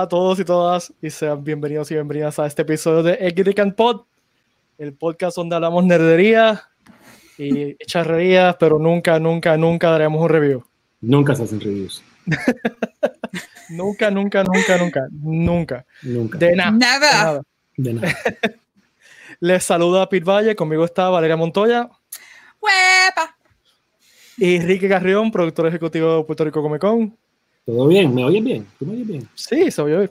a todos y todas y sean bienvenidos y bienvenidas a este episodio de Egrican Pod, el podcast donde hablamos nerdería y charrerías, pero nunca, nunca, nunca daremos un review. Nunca se hacen reviews. nunca, nunca, nunca, nunca, nunca. Nunca. De nada. Nada. De nada. Les saluda Pete Valle, conmigo está Valeria Montoya ¡Huepa! y Ricky Carrión, productor ejecutivo de Puerto Rico Comic Con. ¿Todo bien? ¿Me oyes bien? ¿Tú me oyes bien? Sí, se oye bien.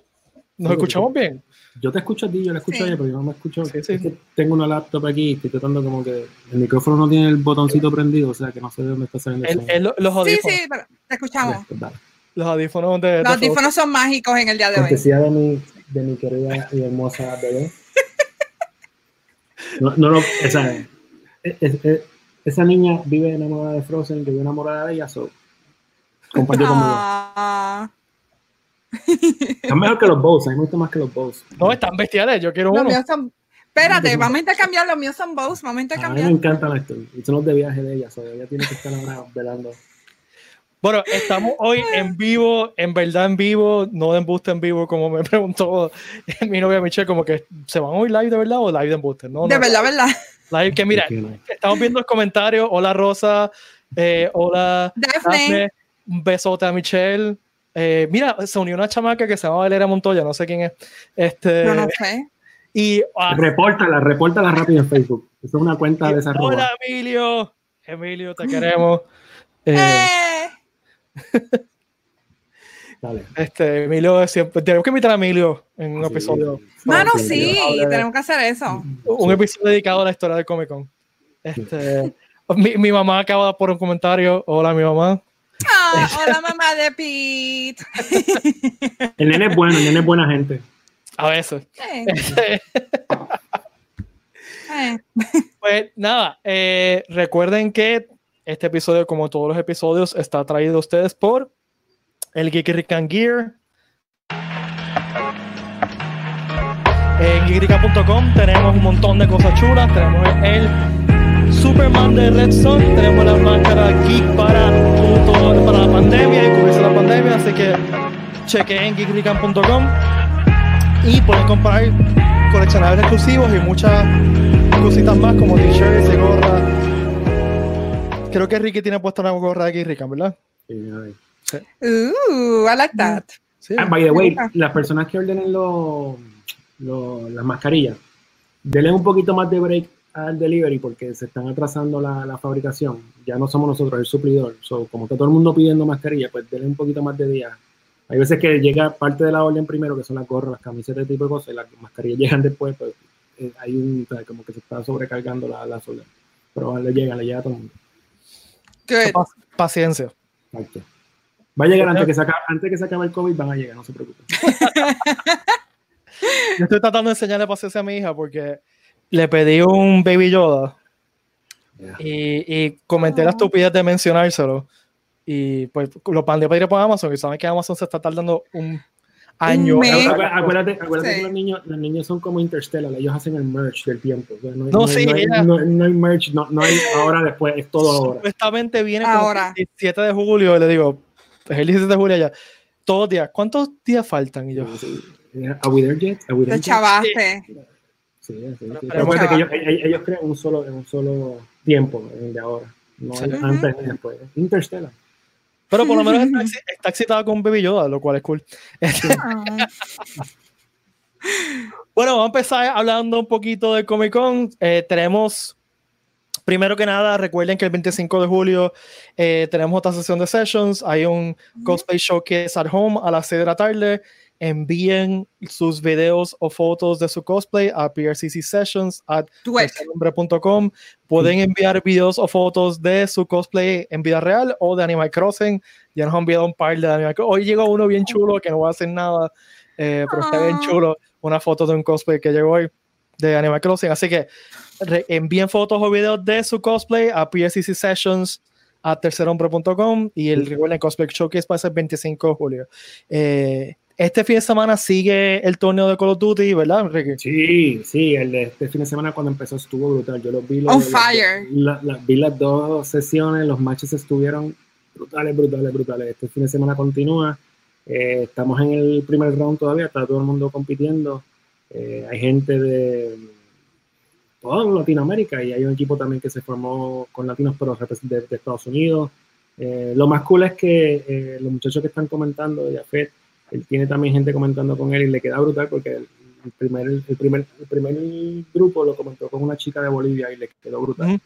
Nos Sí, escuchamos bien. Yo te escucho a ti, yo la escucho Sí. a ella, pero yo no me escucho. Sí, sí. Es que tengo una laptop aquí, estoy tratando como que el micrófono no tiene el botoncito prendido, o sea que no sé de dónde está saliendo el El- los Sí, audífonos, sí, pero te escuchamos. Pues los audífonos de, de Los audífonos son mágicos en el día de hoy. Cortesía de mi, de mi querida y hermosa bebé. No, no, no, esa, es- es- es- esa niña vive enamorada de Frozen, que vive enamorada de ella, so, compartió conmigo. Ah, Es mejor que los Bows, a mí me gusta más que los Bows. No, están bestiales, yo quiero los uno. míos son. Espérate, vamos a intercambiar. Los míos son Bose. Vamos a A mí me intercambiar. encantan estos, y son los de viaje de ella, so, ella tiene que estar ahora velando. Bueno, estamos hoy en vivo, en verdad en vivo, no de embuste en vivo, como me preguntó mi novia Michelle, como que se van hoy live de verdad o live de embuste. No, De no, verdad, verdad. live que mira, estamos viendo los comentarios. Hola Rosa, eh, hola Daphne. Daphne, un besote a Michelle. Eh, mira, se unió una chamaca que se llama Valeria Montoya, no sé quién es. Este, No, no sé. Y ah, Repórtala, repórtala rápido en Facebook. Esa es una cuenta de esa hola. Emilio, Emilio, te queremos. Eh, Eh, Dale. este, Emilio siempre, tenemos que invitar a Emilio en un Sí. episodio. Mano, Sí, tenemos que hacer eso. un Sí. episodio dedicado a la historia del Comic Con. Este, mi, mi mamá acaba de poner un comentario. Hola, mi mamá. Ah, hola, mamá de Pete. El nene es bueno, el nene es buena gente. A veces. Eh, eh. Pues nada, eh, recuerden que este episodio, como todos los episodios, está traído a ustedes por el Geeky Rican Gear. En geekrican.com tenemos un montón de cosas chulas. Tenemos el Superman de Redstone, tenemos la máscara Geek para, todo- para la pandemia y cubrirse la pandemia. Así que chequen en geekrican.com y pueden comprar coleccionables exclusivos y muchas cositas más como t-shirts y gorras. Creo que Ricky tiene puesta una gorra de Geek Rican, ¿verdad? Sí. Ooh, I like that. Sí. Ah, by the way, las personas que ordenen los- los- las mascarillas, denle un poquito más de break al delivery porque se están atrasando la, la fabricación. Ya no somos nosotros el suplidor. So, como está todo el mundo pidiendo mascarillas, pues denle un poquito más de día. Hay veces que llega parte de la orden primero, que son las gorras, las camisetas, tipo de cosas, y las mascarillas llegan después, pues eh, hay un, como que se está sobrecargando la, la sola. Pero le llega, le llega a todo el mundo. Pa- Paciencia. Exacto. Va a llegar antes que, se acabe, antes que se acabe el COVID, van a llegar, no se preocupen. Yo estoy tratando de enseñarle paciencia a mi hija porque le pedí un Baby Yoda y, y comenté la Oh. estupidez de mencionárselo. Y pues lo mandé a pedir por Amazon y saben que Amazon se está tardando un año. Acuérdate, acuérdate Sí. que los niños, los niños son como Interstellar, ellos hacen el merch del tiempo. O sea, no, hay- No, no hay- sí, no hay, ella- no- no hay merch, no, no hay ahora después, es todo ahora. Supuestamente viene Ahora. el 17 de julio y le digo, es el 17 de julio ya. Todos días, ¿cuántos días faltan? Y yo. ¿Are we there yet? ¿Are we there Te yet? chavaste. Sí, sí, Pero que ellos, ellos- crean un solo, en un solo tiempo, en el de ahora. No hay antes ni después. Interstellar. Pero por lo menos está, está excitada con Baby Yoda, lo cual es cool. Bueno, vamos a empezar hablando un poquito de Comic Con. Eh, tenemos, primero que nada, recuerden que el 25 de julio eh, tenemos otra sesión de sessions. Hay un cosplay showcase at home a las 6 de la tarde. Envíen sus videos o fotos de su cosplay a PRCC Sessions at tercernombre.com. Pueden enviar videos o fotos de su cosplay en vida real o de Animal Crossing. Ya nos han enviado un par de Animal Crossing. Hoy llegó uno bien chulo que no va a hacer nada, eh, pero está bien Ah. chulo. Una foto de un cosplay que llegó hoy de Animal Crossing. Así que envíen fotos o videos de su cosplay a PSCC Sessions a tercerhombre.com y el, el Cosplay Showcase va a ser el 25 de julio. Eh, este fin de semana sigue el torneo de Call of Duty, ¿verdad, Ricky? Sí, sí, el de este fin de semana cuando empezó estuvo brutal. Yo los vi. los- On los- fire. la- la- vi las dos sesiones, los matches estuvieron brutales, brutales, brutales. Este fin de semana continúa. Eh, estamos en el primer round todavía, está todo el mundo compitiendo. Eh, hay gente de toda Latinoamérica y hay un equipo también que se formó con latinos, pero de, de Estados Unidos. Eh, lo más cool es que eh, los muchachos que están comentando, Jafet, él tiene también gente comentando con él y le queda brutal porque el, primer, el, primer, el primer grupo lo comentó con una chica de Bolivia y le quedó brutal.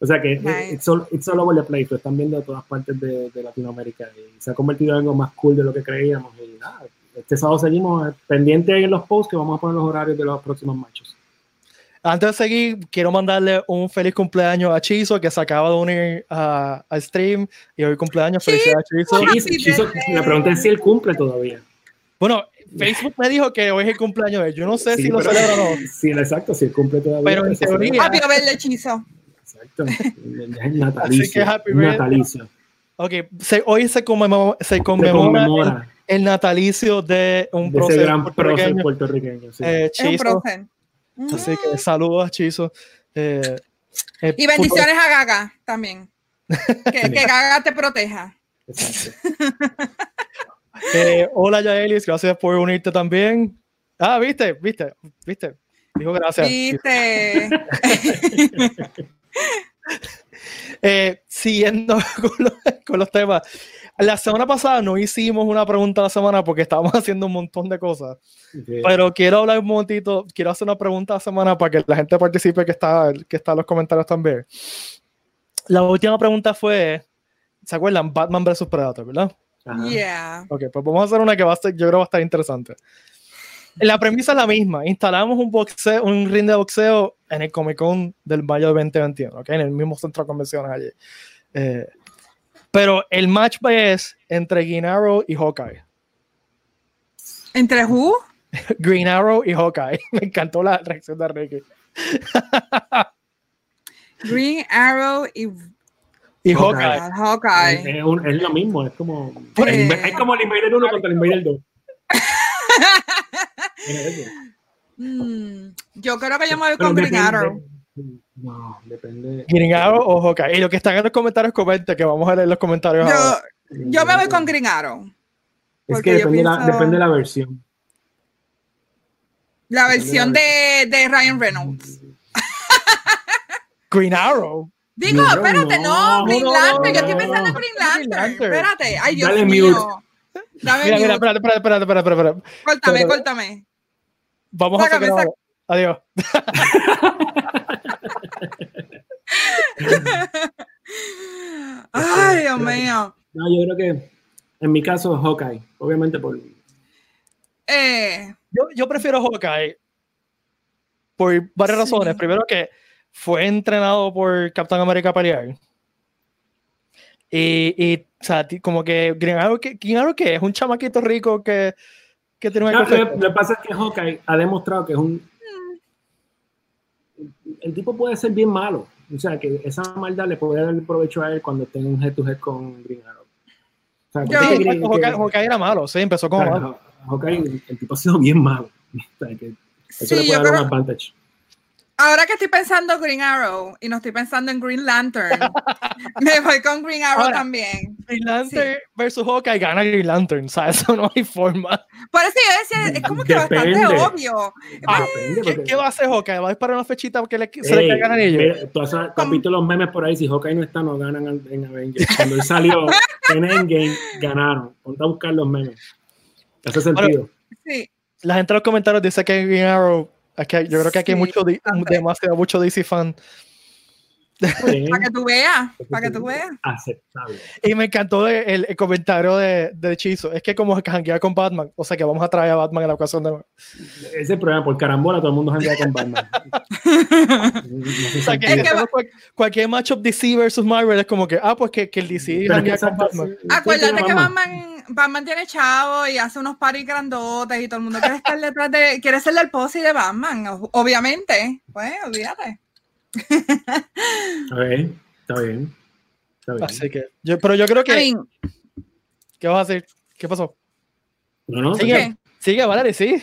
O sea que Nice. it's, all, it's all over the place, lo están viendo de todas partes de, de Latinoamérica y se ha convertido en algo más cool de lo que creíamos. Y nada, este sábado seguimos pendientes en los posts que vamos a poner los horarios de los próximos matches. Antes de seguir, quiero mandarle un feliz cumpleaños a Chizo, que se acaba de unir a- al stream. Y hoy cumpleaños, felicidades Chizo. Happy Chizo- Chizo, birthday. le pregunté si él cumple todavía. Bueno, Facebook me dijo que hoy es el cumpleaños de él. Yo no sé Sí, si lo celebra o no. Sí, exacto, si él cumple todavía. Pero en teoría- ver el hechizo. Exacto. Es natalicio. Así que happy es birthday. natalicio. Ok, se- hoy se conmemora, se Se conmemora conmemora el, el natalicio de un de ese gran prócer puertorriqueño, puertorriqueño. sí. eh, Es un Chizo. prócer. Así que saludos Chizo. Eh, eh, Y bendiciones a Gaga también. Que, que Gaga te proteja. Exacto. Eh, hola Yaelis, gracias por unirte también. Ah, viste, viste, viste. Dijo gracias. Viste. Eh, siguiendo con los, con los temas. La semana pasada no hicimos una pregunta a la semana porque estábamos haciendo un montón de cosas. Pero quiero hablar un momentito, quiero hacer una pregunta a la semana para que la gente participe que está, que está en los comentarios también. La última pregunta fue, ¿se acuerdan? Batman vs Predator, ¿verdad? Ajá. Yeah. Ok, pues vamos a hacer una que va a ser, yo creo que va a estar interesante. La premisa es la misma. Instalamos un, boxeo, un ring de boxeo en el Comic Con del mayo de 2021, ¿ok? En el mismo centro de convenciones allí. Eh, pero el match es entre Green Arrow y Hawkeye. ¿Entre who? Green Arrow y Hawkeye. Me encantó la reacción de Ricky. Green Arrow y Y Hawkeye. Hawkeye. Hawkeye. Es, un- es lo mismo, es como, Eh. es como el Invader 1 contra el Invader 2. Mira eso. Mm, yo creo que yo me voy con Green Arrow. No, depende. Green Arrow o Hawkeye. Y los que están en los comentarios, comenten que vamos a leer los comentarios ahora. Yo, yo me voy con Green Arrow. Es que yo la, depende de la versión. La versión de, de Ryan Reynolds. Green Arrow. Digo, No, espérate, no, no, Green Lantern. Yo estoy pensando en Green Lantern. Espérate. Ay, Dios Dale mío. mute. Dame Mira, mira, espérate, espérate, espérate, espérate, espérate. Córtame, córtame. Vamos Sácame, a hacer Adiós. Ay, Dios mío. No, yo creo que en mi caso Hawkeye, obviamente por Eh, Yo, yo prefiero Hawkeye por varias Sí. razones. Primero que fue entrenado por Captain America a pelear. Y, y, o sea, como que Green Arrow, que, Green Arrow que es un chamaquito rico que, que tiene un No, lo que pasa es que Hawkeye ha demostrado que es un. El tipo puede ser bien malo. O sea, que esa maldad le puede dar provecho a él cuando esté en un head to head con Green Arrow. O sea, Yo- Sí, Green- Hawkeye, que- Hawkeye era malo, sí, empezó como o sea, malo. Hawkeye, el tipo ha sido bien malo. O sea, que eso sí, le puede dar creo- un advantage. Ahora que estoy pensando Green Arrow y no estoy pensando en Green Lantern, me voy con Green Arrow Ahora- también. Green Lantern versus Hawkeye gana Green Lantern, o sea, eso no hay forma. Por eso yo decía, es como que Depende. bastante obvio. Ah, Depende, ¿Qué, qué va a hacer Hawkeye? ¿Va a disparar una fechita porque le, se le caigan anillos? mira, Tú has has visto los memes por ahí, si Hawkeye no está, no ganan en- en Avengers. Cuando él salió en Endgame, ganaron. Ponte a buscar los memes. Hace sentido. Sí. La gente en los comentarios dice que Green Arrow, es que yo creo que aquí hay mucho, demasiado mucho DC fan. Para que tú veas, para que tú veas. Aceptable. Y me encantó el, el comentario de, de Chizo. Es que como janguea con Batman, o sea que vamos a traer a Batman en la ocasión de. O Ese es el problema, por carambola todo el mundo janguea con Batman. No sé sea si- que, Es que cual- cualquier matchup DC versus Marvel es como que, ah, pues que, que el DC Pero janguea con Batman. Acuérdate que Batman. Batman, tiene chavo y hace unos parties grandotes y todo el mundo quiere estar detrás de, quiere ser el posse de Batman, o- obviamente. Pues, olvídate. Está bien, está bien. Está bien. Así que, yo, pero yo creo que. I mean, ¿Qué vas a hacer? ¿Qué pasó? No, no, Sigue, ¿qué? sigue, Valerie, sí.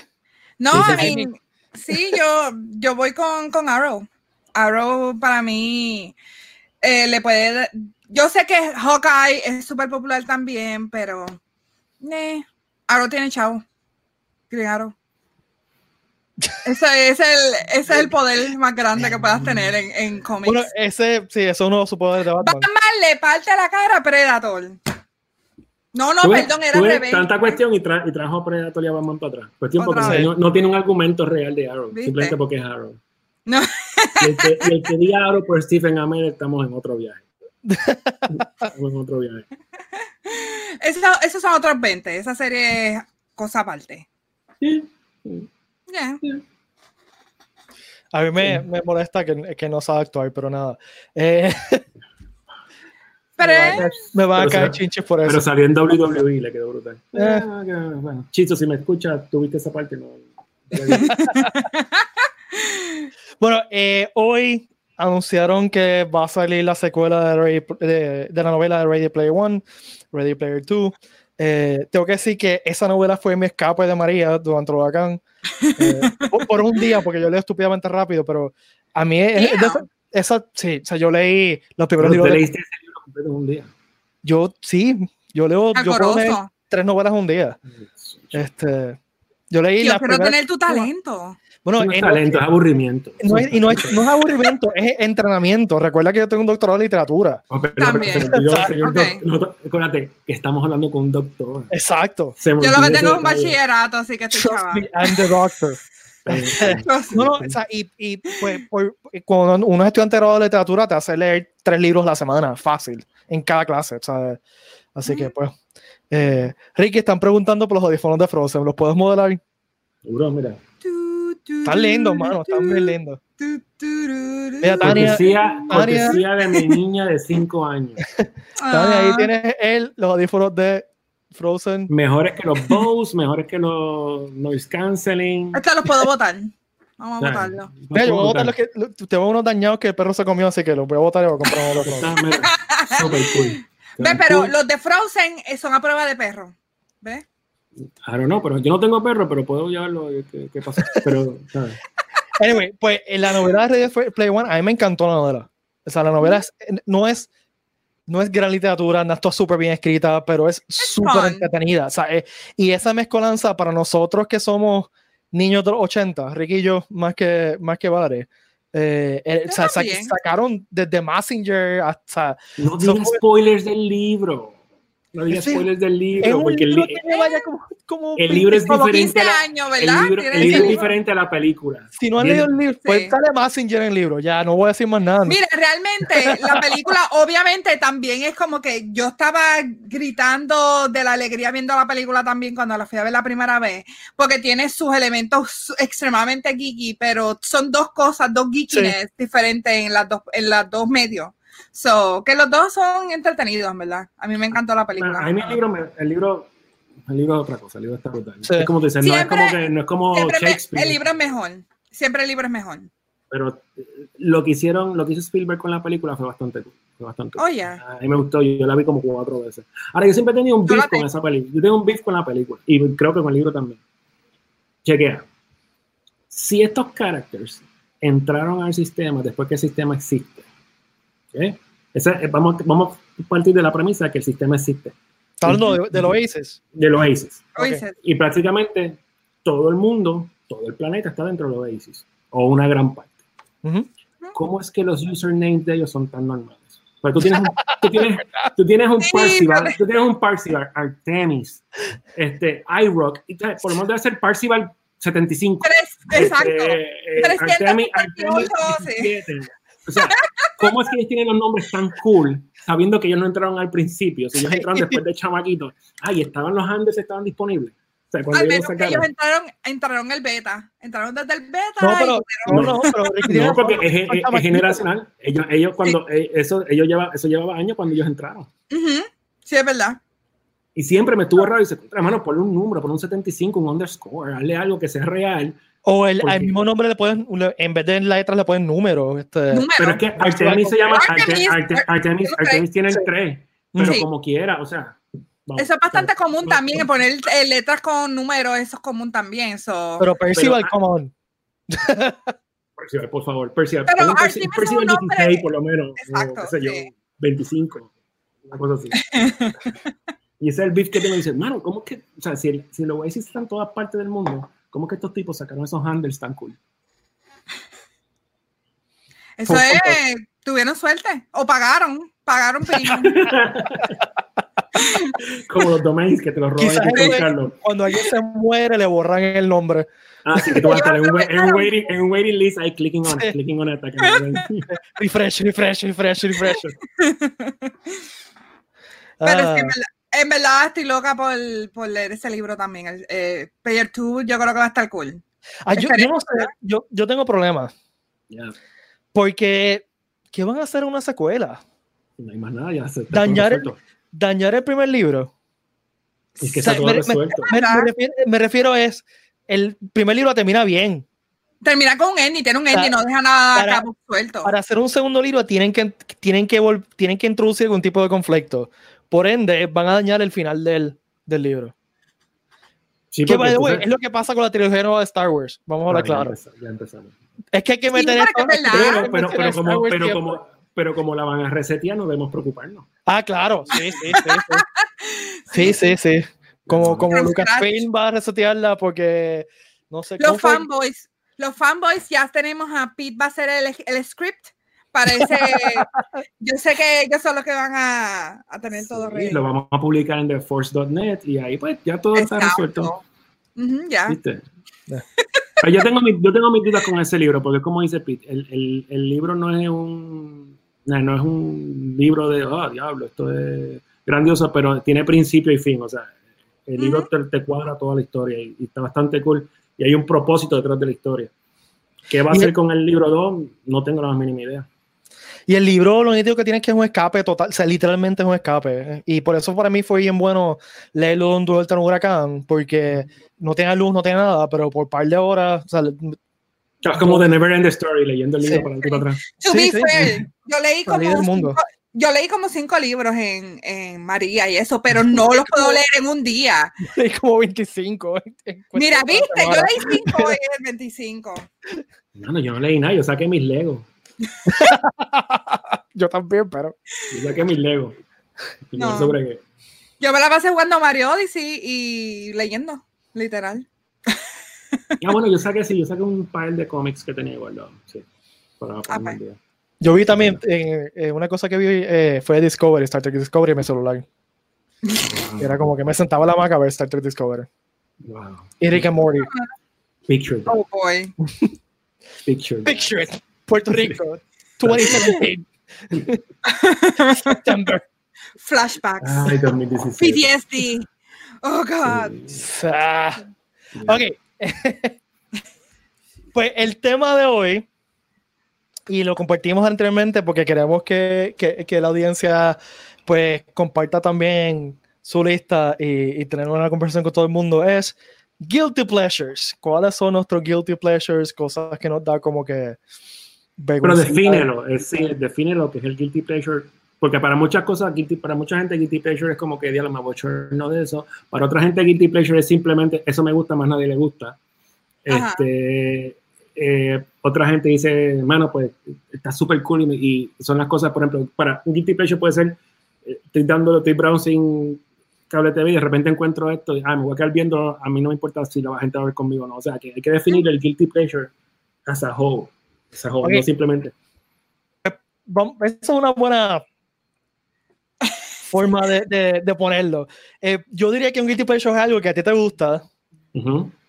No, I sí, mean, sí, yo, yo voy con, con Arrow. Arrow para mí eh, le puede yo sé que Hawkeye es súper popular también, pero. Eh, Arrow tiene chavo. Claro. Ese es, el, ese es el poder más grande que puedas tener en, en cómics. Bueno, ese, sí, eso es uno de sus poderes de Batman. Batman le parte la cara a Predator. No, no, perdón, era revés. Tanta cuestión y, tra- y trajo a Predator y a Batman para atrás. Cuestión porque vez. no, no tiene un argumento real de Arrow, ¿Viste? simplemente porque es Arrow. No. Y el que, y el que diga Arrow por Stephen Amell, estamos en otro viaje. Estamos en otro viaje. Eso- esos son otros 20. Esa serie es cosa aparte. Sí. Yeah. A mí me, me molesta que, que no sabe actuar, pero nada. Eh, Pero me va a caer, Pero chinches por Pero eso. salió en WWE y le quedó brutal. Eh. Ah, bueno. Chizo, si me escuchas, tuviste esa parte, no. Bueno, eh, hoy anunciaron que va a salir la secuela de, Ready- de- de la novela de Ready Player One, Ready Player 2. Eh, tengo que decir que esa novela fue mi escape de María durante el huracán. eh, por, por un día, porque yo leo estúpidamente rápido, pero a mí es- es esa, esa- sí, o sea, yo leí los primeros libros. de- leíste ese libro completo en un día. yo sí, yo leo, yo puedo leer tres novelas un día. Este, yo leí Yo quiero primeras- tener tu talento. Bueno, no es en- talento, es aburrimiento. no es, y no es, no es aburrimiento, es entrenamiento. Recuerda que yo tengo un doctorado de literatura. También. pero- pero yo- señor Ok. doc- nosotros- acuérdate que estamos hablando con un doctor. Exacto. Se Yo lo que tengo es un bachillerato, así que estoy Trust chava. me, I'm the doctor. No, no, o sea, y, y pues, por- cuando uno es estudiante de literatura, te hace leer tres libros a la semana, fácil, en cada clase, ¿sabes? Así que, pues. Eh, Ricky, están preguntando por los audífonos de Frozen, ¿los puedes modelar? Seguro, mira. Están lindos, mano, están muy lindos. Mira, Tania- Cortesía, Tania- cortesía de mi niña de 5 años. Tania, Ah. ahí tienes él, los audífonos de Frozen. Mejores que los Bose, mejores que los noise canceling. Estos los puedo votar. Vamos a votarlo. Mira, yo voy a botar los que. Tengo unos dañados que el perro se comió, así que los voy a botar y voy a comprar mira, super cool. Ve, pero los de Frozen son a prueba de perro. ¿Ves? I don't know, pero yo no tengo perro, pero puedo llevarlo. ¿Qué, qué pasa? Pero, ¿sabes? Anyway, pues en la novela de Ready Player One, a mí me encantó la novela. O sea, la novela es- no es no es gran literatura, no está súper bien escrita, pero es súper entretenida. O sea, eh, y esa mezcolanza para nosotros que somos niños de los 80, Ricky y yo, más que, más que Valerie, eh, eh, o sea, sacaron desde Messenger hasta... No digas spoilers del libro. No digas Sí. spoilers del libro, porque el, libro como, como el libro es Como diferente. 15 a la- años, el libro, el libro es diferente a la película. Si no han leído el libro, pues Sí. sale Messenger en el libro, ya no voy a decir más nada. Mira, realmente la película obviamente también es como que yo estaba gritando de la alegría viendo la película también cuando la fui a ver la primera vez, porque tiene sus elementos extremadamente geeky, pero son dos cosas, dos geekiness diferentes en las dos, en las dos medios. So, que los dos son entretenidos, en verdad. A mí me encantó la película. A mí el libro, me- el libro, el libro es otra cosa, el libro está brutal. Sí. Es como no es Siempre- como que no es como me- Shakespeare. el libro es mejor. Siempre el libro es mejor. pero eh, lo que hicieron, lo que hizo Spielberg con la película fue bastante cool, fue bastante cool. Oh, yeah. A mí me gustó, yo, yo la vi como cuatro veces. Ahora, yo siempre he tenido un beef con esa película. Yo tengo un beef con la película y creo que con el libro también. Chequea. Si estos characters entraron al sistema después que el sistema existe, ¿ok? Esa- eh, vamos, vamos a partir de la premisa que el sistema existe, Está hablando de, de los Aces. de los Oasis. Oye, Ok. se- Y prácticamente todo el mundo, todo el planeta está dentro de los Oasis, o una gran parte. Ujú. ¿cómo es que los usernames de ellos son tan normales? Pues tú tienes un, tú tienes, tú tienes un Sí, Parsival, tú tienes un Parsival, Artemis, este, iRock, por lo menos debe ser Parsival 75. tres, exacto. Este, eh, 358, Artemis, Artemis sí. 17. O sea, ¿cómo es que ellos tienen los nombres tan cool sabiendo que ellos no entraron al principio? Si ellos Sí. entraron después de chamaquitos. Ay, estaban los Andes, estaban disponibles. O sea, cuando Al ellos lo menos que ellos entraron, entraron el beta. Entraron desde el beta. No, y- pero, no, no, pero No, porque es, es- es generacional. Ellos, ellos cuando eh, eso, ellos lleva, eso llevaba años cuando ellos entraron. Ujú, Sí, es verdad. Y siempre me estuvo raro y dice, hermano, ponle un número, ponle un 75, un underscore, hazle algo que sea real. O el, ¿Por al mismo nombre le pueden, en vez de letras le ponen números. Este, Número. Pero es que Artemis se llama Artemis, Arte- Arte- Artemis, Artemis, Artemis tiene el Sí. 3, pero Sí. como quiera, o sea. vamos, Eso es bastante o sea, común no- también, poner eh, letras con números, eso es común también. So. pero Percival, Pero- come on. Percival, por favor, Percival. Pero Artemis es Percival un nombre- 16 por lo menos, Exacto, o qué sé yo, sí. 25. Una cosa así. y ese es el beef que tengo. Dice, mano, ¿cómo es que, o sea, si, el, si los Oasis están en todas partes del mundo, ¿cómo que estos tipos sacaron esos handles tan cool? Eso es, tuvieron suerte. O pagaron, pagaron. Como los domains que te los roban buscarlo. Cuando alguien se muere, le borran el nombre. Ah, sí, que tú vas a estar en un, en waiting, en un waiting list ahí clicking on, Sí. clicking on den. Refresh, refresh, refresh, refresh. Pero Ah, es que en verdad, estoy loca por, por leer ese libro también. El, eh, Player 2, yo creo que va a estar cool. ah, yo, yo no sé, yo, yo tengo problemas. Ya, Porque, ¿qué van a hacer en una secuela? no hay más nada, ya se Dañar el-. ¿Dañar el primer libro? Es que O sea, está todo me, me- resuelto. me- me refiero, me refiero es, el primer libro termina bien. Termina con un ending, tiene un ending, no deja nada para- cabo suelto. Para hacer un segundo libro tienen que, tienen que, vol- tienen que introducir algún tipo de conflicto. Por ende, van a dañar el final del, del libro. Sí, Que, porque by the way, entonces- es lo que pasa con la trilogía nueva de Star Wars. Vamos a hablar Ah, ya claro. empezamos, ya empezamos. Es que hay que Sí, meter pero verdad. Pero, pero, pero, Star como, pero, como, pero como la van a resetear, no debemos preocuparnos. Ah, claro. Sí, sí, sí. Sí, sí, sí. sí. Como, como Lucasfilm scratch. va a resetearla porque no sé Los cómo fue- fanboys, los fanboys ya tenemos a Pete va a ser el, el script para ese. yo sé que ellos son los que van a, a tener todo ready. lo vamos a publicar en theforce.net y ahí pues ya todo está resuelto. Ujú, ya. ¿Viste? Ya. Pero yo tengo, mi- yo tengo mis dudas con ese libro, porque como dice Pete, el, el, el libro no es un no, no es un libro de, oh, diablo, esto es grandioso, pero tiene principio y fin, o sea, el libro te, te cuadra toda la historia y, y está bastante cool, y hay un propósito detrás de la historia. ¿Qué va a hacer con el libro 2? No tengo la más mínima idea. Y el libro lo único que tiene es que es un escape total, o sea, literalmente es un escape. Y por eso para mí fue bien bueno leerlo en Duel un huracán, porque no tiene luz, no tiene nada, pero por par de horas, o sea, Es como The Never End Story, leyendo el libro Sí. para adelante y para atrás. To Sí, be sí, fair, yo leí como mundo. cinco, yo leí como cinco libros en, en María y eso, pero no los puedo leer en un día. hay como 25. en Mira, de viste, yo leí cinco en el 25. No, yo no leí nada, yo saqué mis Legos. Yo también, pero. Yo saqué mis No. sobre qué. Yo me la pasé jugando Mario Odyssey y leyendo, literal. Ah, bueno, yo saqué, sí, yo saqué un par de cómics que tenía guardado. Sí, para al día. Yo vi también, eh, eh, una cosa que vi eh, fue Discovery, Star Trek Discovery en mi celular. Wow. Era como que me sentaba en la maca a ver Star Trek Discovery. Wow. Y Rick and Morty. Picture that. Oh boy. Picture that. Picture it. Puerto Rico, 2017. September. Flashbacks. Ay, 2016. PTSD. Oh God. Sí. Ah, ok. pues el tema de hoy, y lo compartimos anteriormente porque queremos que, que- que la audiencia pues comparta también su lista y, y tener una conversación con todo el mundo, es guilty pleasures. ¿Cuáles son nuestros guilty pleasures? Cosas que nos da como que... Pero defínelo, es, sí, define lo que es el guilty pleasure. Porque para muchas cosas, guilty, para mucha gente, guilty pleasure es como que diablo, me no de eso. Para otra gente, guilty pleasure es simplemente eso me gusta, más nadie le gusta. Ajá. Este, eh, otra gente dice, mano, pues está súper cool y, y son las cosas, por ejemplo, para un guilty pleasure puede ser, eh, estoy dándole, estoy browsing cable TV y de repente encuentro esto y ah, me voy a quedar viendo, a mí no me importa si la gente va a ver conmigo o no. O sea, que hay que definir el guilty pleasure as a whole. As a whole, Ok. no simplemente. Esa es una buena forma de, de- de ponerlo. Eh, yo diría que un guilty pleasure es algo que a ti te gusta,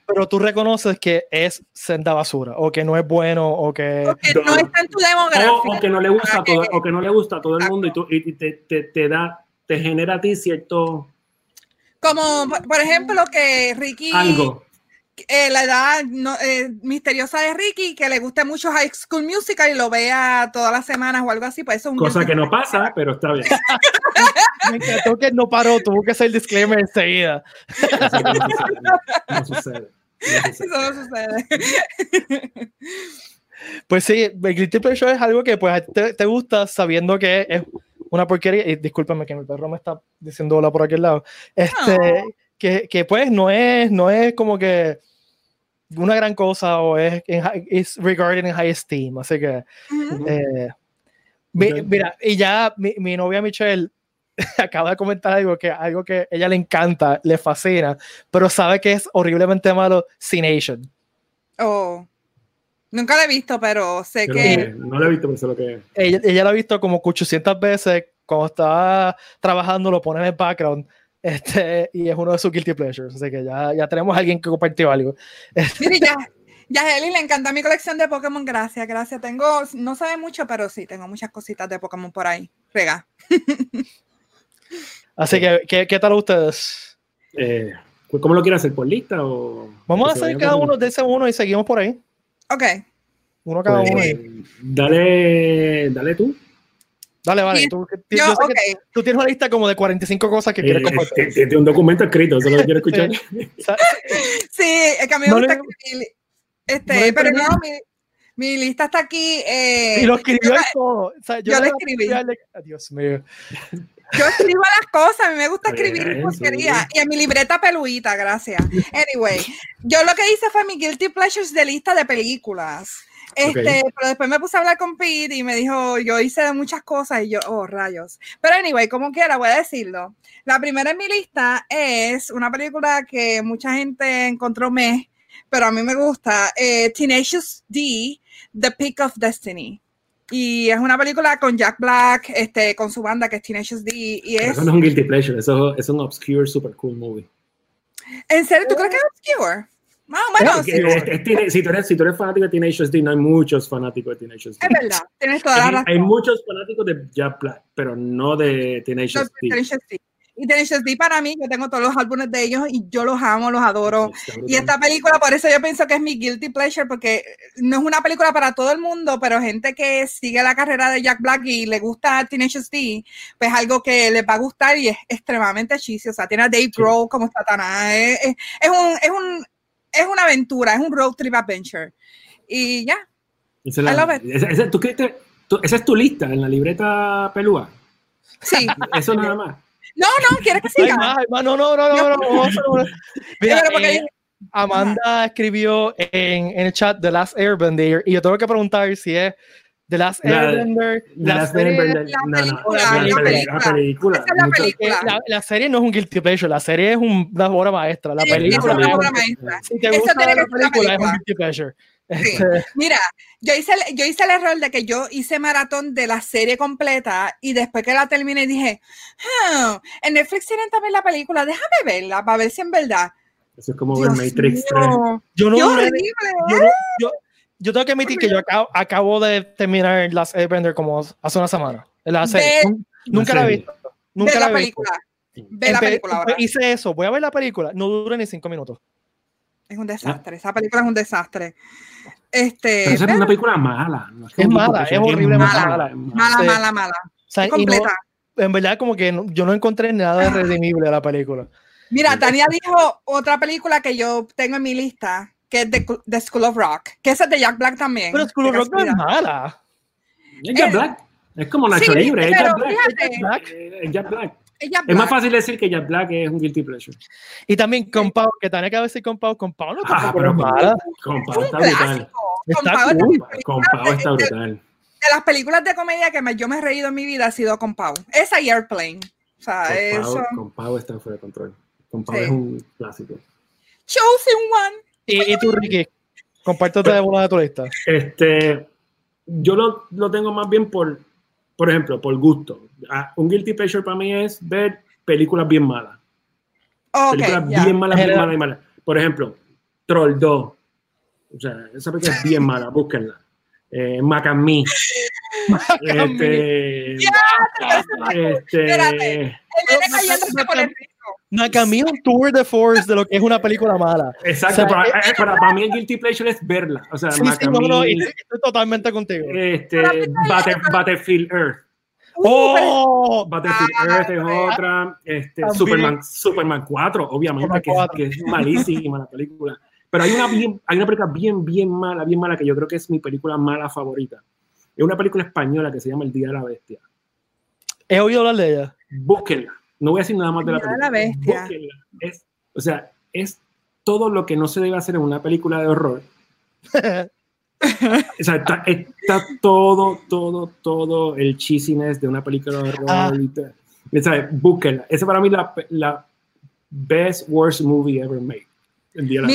pero tú reconoces que es senda basura, o que no es bueno, o que... Porque no está en tu demografía. O, o que no le gusta a todo, que- o que no le gusta a todo el mundo y, tú, y te, te, te da, te genera a ti cierto Como, por- por ejemplo, que Ricky, algo. Eh, la edad no- eh, misteriosa de Ricky, que le gusta mucho High School Musical y lo vea todas las semanas o algo así, pues eso es un Cosa que no pasa, pero está bien. Me encantó que no paró, tuvo que hacer el disclaimer enseguida. No sucede. No sucede. No sucede. Eso no sucede. Pues sí, el guilty pleasure es algo que pues te, te gusta sabiendo que es una porquería, y discúlpame que mi perro me está diciendo hola por aquel lado, este, No. Que, que pues no es, no es como que una gran cosa o es, is regarded in high esteem, así que Ujú. Eh, mi-. Mira, y ya mi, mi novia Michelle acaba de comentar algo que algo que ella le encanta, le fascina, pero sabe que es horriblemente malo, C-Nation. Oh. Nunca la he visto, pero sé Yo que. no, no lo he visto, pero sé lo que es. Ella, ella lo ha visto como 800 veces, cuando está trabajando lo pone en el background, este, y es uno de sus guilty pleasures, así que ya, ya tenemos a alguien que compartió algo. Mire, ya. Ya a Eli le encanta mi colección de Pokémon. Gracias, gracias. Tengo, no sabe mucho, pero sí, tengo muchas cositas de Pokémon por ahí. Rega. Así que, ¿qué, qué tal ustedes? Eh, ¿Cómo lo quiere hacer? ¿Por lista o...? Vamos a hacer cada uno de ese uno y seguimos por ahí. Ok. Uno cada Pues, uno. dale, dale tú. Dale, vale. sí, Tú, Yo, yo que tienes una lista como de 45 cosas que quieres Eh, compartir. t- Tiene un documento escrito, eso es lo quiero escuchar. Sí, es que a mí me No gusta le- no Este, pero no, mi, mi lista está aquí. eh, y lo escribió yo, todo. O sea, yo le a escribí. Dios mío. yo escribo las cosas, a mí me gusta escribir porquería. Y en mi libreta peluita, gracias. Anyway, yo lo que hice fue mi Guilty Pleasures de lista de películas. Este, pero después me puse a hablar con Pete y me dijo, yo hice muchas cosas y yo, oh, rayos. Pero anyway, como quiera, voy a decirlo. La primera en mi lista es una película que mucha gente encontró me, pero a mí me gusta, eh, Tenacious D, The Peak of Destiny. Y es una película con Jack Black, este, con su banda que es Tenacious D. Y es, Eso no es un guilty pleasure, eso es un obscure, super cool movie. ¿En serio? ¿Tú crees que es obscure? Ah, bueno, Porque sí, es- es teen- si, tú eres, si tú eres fanático de Teenage D, no hay muchos fanáticos de Teenage D. es verdad. Tienes toda la Hay, razón. hay muchos fanáticos de Jack Black, pero no de Teenage No, D. D. Y Tenacious D para mí, yo tengo todos los álbumes de ellos y yo los amo, los adoro. Y esta película, por eso yo pienso que es mi guilty pleasure, porque no es una película para todo el mundo, pero gente que sigue la carrera de Jack Black y le gusta Tenacious D, pues algo que les va a gustar y es extremadamente cheesy. O sea, tiene a Dave Grohl como Satanás. Es, es- es un, es, un, es una aventura, es un road trip adventure. Y ya, Esa es la- I love it. esa- esa- ¿tú tú- esa es tu lista en la libreta pelúa. sí. Eso nada más. No, no, ¿quieres que siga? No, no, no, no, no, no, Mira, eh, Amanda escribió en, en el chat The Last Airbender y yo tengo que preguntar si es The Last La- Airbender. De la las serie- Airbender- la la la la la eh, la, la serie no es un guilty pleasure, la serie es un- una obra maestra. La Sí, película, es una obra maestra. si te Eso gusta tiene que la la película, es un guilty pleasure. Sí. Este, Mira, yo hice, el, yo hice el error de que yo hice maratón de la serie completa y después que la terminé dije, "Hmm, en Netflix tienen también la película, déjame verla para ver si en verdad. Eso es como ver Matrix 3. mío, yo no qué duré- horrible. yo, no- yo, yo tengo que admitir que yo acabo, acabo de terminar Last Airbender como hace una semana. La serie. Nun- Nunca la he visto. Nunca Ve la la he visto. película. Ve la película ahora. Hice eso, voy a ver la película. No dura ni cinco minutos. Es un desastre. Esa película es un desastre. Este, Pero esa es una película mala. no Es guilty mala, es horriblemente mala. es mala, Sí. mala, mala. O sea, Es y no- completa. en verdad, como que no- yo no encontré nada de redimible de la película. Mira, Tania dijo otra película que yo tengo en mi lista, que es The, The School of Rock, que esa es de Jack Black también. Pero School of de Rock no es mala. Es Jack Es- Black. Es como Nacho Sí, Libre, es Jack Black. fíjate, Black. Eh, Es Jack Black. es Jack más Black. fácil decir que Jack Black es un guilty pleasure. Y también con Pau, que tenía que decir con Pau. Con Pau no Ah, tampoco pero es con, mala. con Es Pau un está brutal. Está Con Pau es de cool. Pau está de- de- brutal. de las películas de comedia que me- yo me he reído en mi vida ha sido con Pau. Esa y Airplane. O sea, Con eso. Pau está fuera de control. Con Pau Sí. es un clásico. Chosen One. Y, y tú, Ricky, compártete una de tu lista. Este, yo lo, lo tengo más bien por, por ejemplo, por gusto. Ah, Un guilty pleasure para mí es ver películas bien malas. Películas bien malas, bien malas y malas. Por ejemplo, Troll 2. O sea, esa película es bien mala, búsquenla. Eh, Macamí. Este, este, Espérate. El nene cayéndose por el piso. Nakami un tour de force de lo que es una película mala. exacto, O sea, para, eh, para- para mí el guilty pleasure es verla. O sea, Sí, sí, no, no, estoy, totalmente contigo. este, Batter- Battlefield Earth. Uh, ¡Oh! Battlefield Ah, Earth es otra. Este, También. Superman, Superman 4, obviamente, Superman que, es- 4. que es malísima la película. Pero hay una, bien, hay una película bien, bien mala, bien mala, que yo creo que es mi película mala favorita. Es una película española que se llama El Día de la Bestia. He oído hablar de ella. Búsquenla. No voy a decir nada más de la película. la Bestia. Es, o sea, es todo lo que no se debe hacer en una película de horror. O sea, está, está todo, todo, todo el cheesiness de una película de horror. Ah. ta- ¿sabes? Búsquenla. Esa para mí es la, la best worst movie ever made. Mira,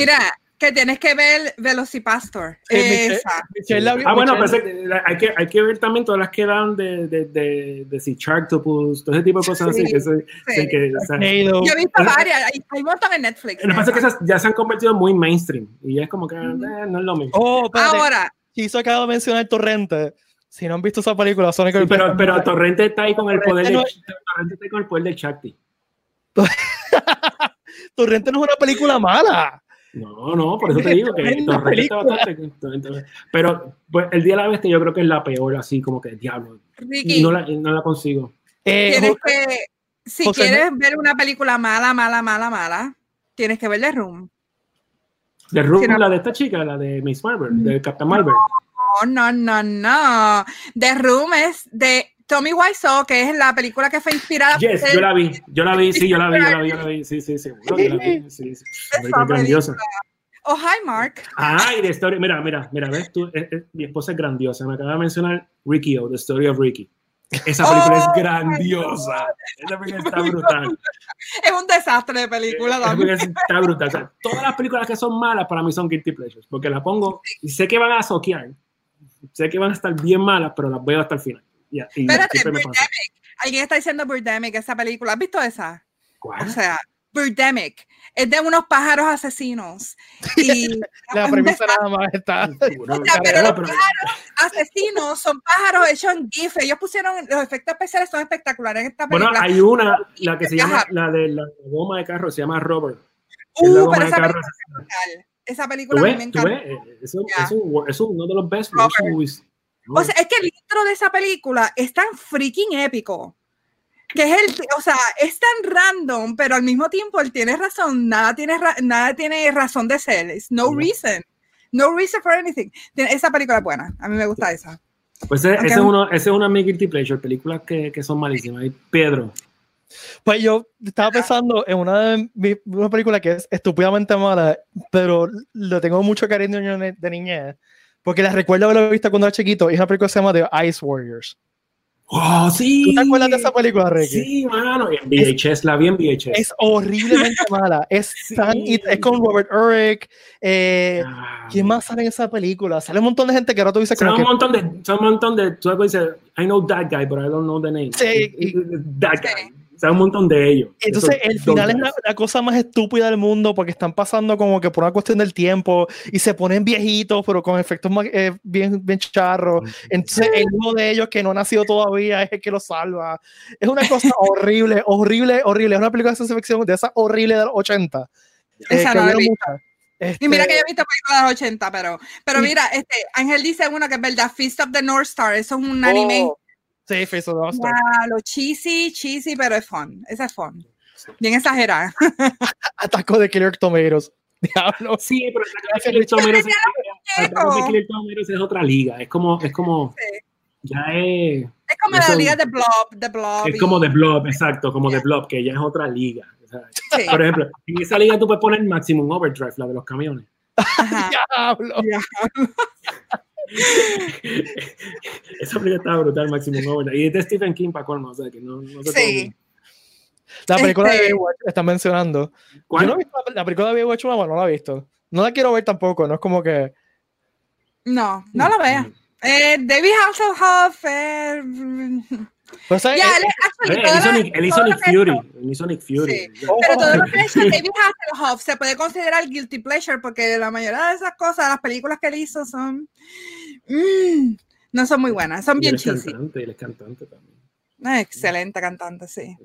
que tienes que ver Velocipastor. Sí, Michelle- Esa. Michelle la- Ah, bueno, Michelle- pero ese- hay, que, hay que ver también todas las que dan de, de, de, de Sharktopus, todo ese tipo de cosas así. Sí, Que, ese- sí. que, o sea. Yo he visto varias, hay, hay un montón en Netflix. lo que pasa es que esas ya se han convertido muy mainstream y ya es como que eh, no es lo mismo. Oh. Ahora, Chizo acaba de mencionar Torrente. Si no han visto esa película, Sonic Sí, el pero, pero Torrente está ahí con el poder de, no- Torrente está ahí con el poder de Shakti. Torrente no es una película mala. No, no, por eso te digo que película. bastante. Pero pues, el día de la bestia yo creo que es la peor, así como que diablo. Ricky, Y no la, no la consigo. Eh, tienes Jo- que, si José, quieres ver una película mala, mala, mala, mala, tienes que ver The Room. De Room, no. la de esta chica, la de Miss Marvel, de Captain Marvel. Oh, no, no, no. The Room es de Tommy Wiseau, que es la película que fue inspirada Yes, por yo la vi, yo la vi, sí, yo la vi, yo la vi, yo la vi, sí, sí, seguro que la vi, sí, grandiosa. Oh, hi, Mark. Ah, y de Story, mira, mira, mira, ves tú, eh, eh, mi esposa es grandiosa, me acaba de mencionar Ricky O, The Story of Ricky. Esa película Oh, es grandiosa, esa película está brutal. Es un desastre de película Esa también. película está brutal. O sea, todas las películas que son malas para mí son guilty pleasures, porque las pongo y sé que van a soquear, sé que van a estar bien malas, pero las veo hasta el final. Y, y Espérate. Birdemic. Alguien está diciendo Birdemic, esa película. ¿Has visto esa? O ¿Cuál? sea, Birdemic. Es de unos pájaros asesinos. Y la premisa nada más está. O sea, pero los pájaros asesinos son pájaros hechos en GIF. Ellos pusieron, los efectos especiales son espectaculares en esta Bueno, película. hay una, la que se llama, la de la goma de carro, se llama Robert. uh, pero esa película es brutal. Esa ¿Tú película a mí me encanta. Eh, Eso, Ya. es un- es uno de los best movies. O sea, es que el intro de esa película es tan freaking épico. Que es el, o sea, es tan random, pero al mismo tiempo él tiene razón, nada tiene, ra- nada tiene razón de ser. It's no reason. No reason for anything. Tiene- Esa película es buena. A mí me gusta esa. Pues ese, ese es uno, ese es una de mis guilty pleasure, películas que, que son malísimas. Y Pedro, Pues yo estaba pensando en una de mis una película que es estúpidamente mala, pero le tengo mucho cariño de de niñez, porque la recuerdo haberla visto cuando era chiquito, es una película que se llama The Ice Warriors. ¡Oh, sí! ¿Tú te acuerdas de esa película, Ricky? Sí, mano. En VHS, la vi en VHS. Es horriblemente mala. Es, tan- es con Robert Urich. Eh, Ah, ¿Quién más sale en esa película? Sale un montón de gente que ahora tú dices Son como un que montón de, son un montón de, tú dices, I know that guy, but I don't know the name. Sí, that guy. Sea, un montón de ellos. Entonces, Esos el final es la, la cosa más estúpida del mundo porque están pasando como que por una cuestión del tiempo y se ponen viejitos, pero con efectos más, eh, bien, bien charros. Entonces, el hijo de ellos que no ha nacido todavía es el que lo salva. Es una cosa horrible, horrible, horrible. Es una película de ciencia ficción de esa horrible de los 80. eh, Esa que no la muchas. Y mira Este, que yo he visto películas de los 80, pero, pero mira, este, Ángel dice uno que es verdad, Feast of the North Star, eso es un anime, oh, Sí, Face of the Lost Star. ya, lo cheesy, cheesy, pero es fun, esa es fun. Bien exagerada. Ataco de Killer Tomatoes. Diablo. Sí, pero Gracias, Killer. Tomatoes es- otra liga. Es como, es como, Sí. ya es, Es como la liga de Blob, de Blob. es y- como The Blob, exacto, como The Blob, que ya es otra liga. Sí, por ejemplo, en esa liga tú puedes poner Maximum Overdrive, la de los camiones. ajá. Diablo. Esa película estaba brutal, Maximum Overdrive. Y es de Stephen King para colmo, o sea, que no, no se Sí. La película de Este- Baywatch están mencionando. ¿Cuál? Yo no he visto la, la película de Baywatch, no, no la he visto. No la quiero ver tampoco, no es como que. No, no lo veas. Eh, David Hasselhoff, eh, Pues, ya, Eh, él, Él hizo Nick, él hizo Nick Fury. hizo- Él hizo Nick Fury. Sí. Pero todo lo que ha hecho David Hasselhoff se puede considerar guilty pleasure porque la mayoría de esas cosas, las películas que él hizo son. Mm, no son muy buenas, son Y bien es cheesy. cantante, él es cantante también. Ah, excelente cantante, sí.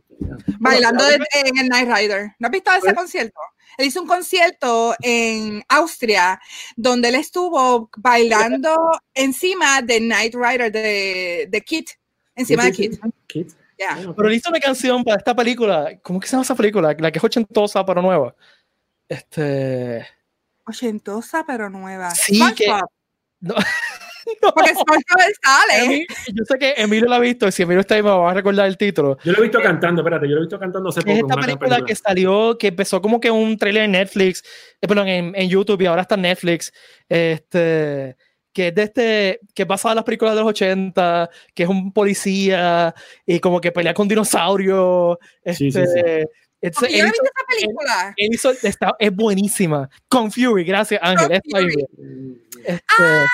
Bailando de- en el Night Rider. ¿No has visto ese Pues- concierto? Él hizo un concierto en Austria donde él estuvo bailando encima de Night Rider de, de Kit. Encima de Kit. Bueno, Pero él hizo una canción para esta película. ¿Cómo que se llama esa película? La que es ochentosa pero nueva. Este. Ochentosa pero nueva. Sí, que- SpongeBob, No, Porque SpongeBob sale. Emi- yo sé que Emilio la ha visto y si Emilio está ahí me va a recordar el título. Yo lo he visto cantando, espérate, yo lo he visto cantando hace Es poco. esta película que salió, que empezó como que un trailer en Netflix, eh, perdón, en, en YouTube y ahora está en Netflix. Este, que es de este, que pasa en las películas de los 80, que es un policía y como que pelea con dinosaurios. Sí, sí, Este, Porque it's- yo no he él visto esa película. él hizo- está- es buenísima. Con Fury, gracias Ángel. Con está Fury. bien. Este, Ah,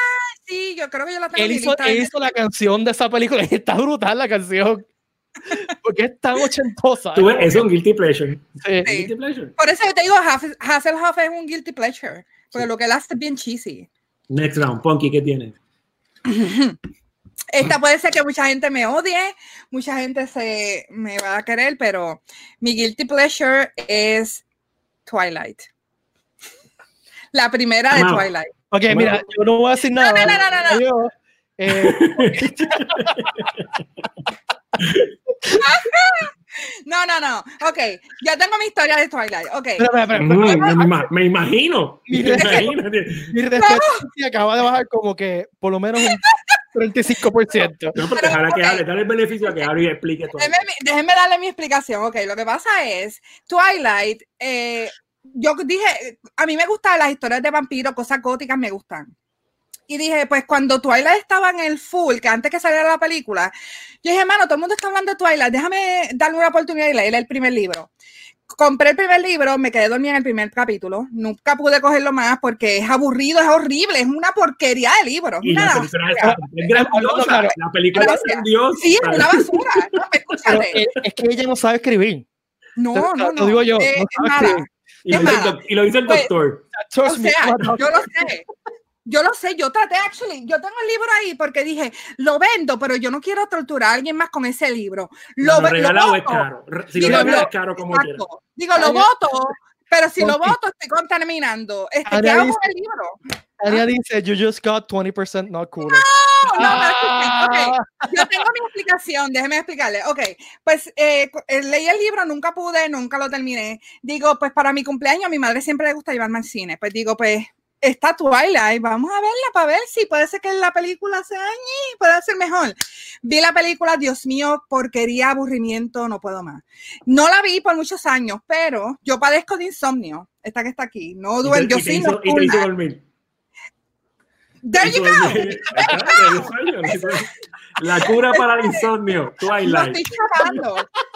sí, yo creo que yo la tengo en él, hizo, él hizo la canción de esa película y está brutal la canción. Porque es tan ochentosa. Tú es un guilty pleasure. Sí. Sí. Guilty pleasure. Por eso yo te digo, Hass- Hasselhoff es un guilty pleasure. Porque lo que él hace es bien cheesy. Next round, Punky, ¿qué tienes? Esta puede ser que mucha gente me odie, mucha gente se me va a querer, pero mi guilty pleasure es Twilight. La primera de Amado. Twilight. Ok, mira, yo no voy a decir nada. no, no, no, no. Yo, eh, No, no, no. Ok, ya tengo mi historia de Twilight. Ok. espera, espera, espera. Mm, me, ima- me imagino. Mi Me respeto. imagino. Mi respeto sí acaba de bajar como que por lo menos un 35%. No, pero Pero, déjala que hable, dale el beneficio a que hable y explique todo. Déjenme, déjenme darle mi explicación. Ok, lo que pasa es, Twilight, eh, yo dije, a mí me gustan las historias de vampiros, cosas góticas me gustan. Y dije, pues cuando Twilight estaba en el full, que antes que saliera la película, yo dije, hermano, todo el mundo está hablando de Twilight, déjame darle una oportunidad y leer el primer libro. Compré el primer libro, me quedé dormida en el primer capítulo, nunca pude cogerlo más porque es aburrido, es horrible, es una porquería de libro. Y la Nada, película es, es grandiosa. Claro. La película es Gracias. grandiosa. sí, es una basura. No, escúchate. es que ella no sabe escribir. No, no, no. lo digo yo, eh, no es sabe mala. escribir. Y lo, dice el mala. doc- y lo dice el Pues, doctor. O sea, no, yo lo sé. Yo lo sé, yo traté, actually, yo tengo el libro ahí porque dije, lo vendo, pero yo no quiero torturar a alguien más con ese libro. Lo, regalado es caro. Si Sí, lo es caro como quiera. Digo, lo voto, pero si lo voto estoy contaminando. Este, ¿Qué hago con el libro? Ella dice, you just got 20% not cooler. No, no, pero Ah. escuchen, ok, yo tengo mi explicación, déjeme explicarle. Ok, pues eh, eh, leí el libro, nunca pude, nunca lo terminé. Digo, pues para mi cumpleaños, a mi madre siempre le gusta llevarme al cine. Pues digo, pues está Twilight, vamos a verla para ver si puede ser que la película sea ñi, puede ser mejor. Vi la película, Dios mío, porquería, aburrimiento, no puedo más. No la vi por muchos años, pero yo padezco de insomnio. Esta que está aquí, no duermo, yo te soy hizo- y te hizo nocturna. dormir. There you go. La cura para el insomnio, No Twilight. estoy chavando.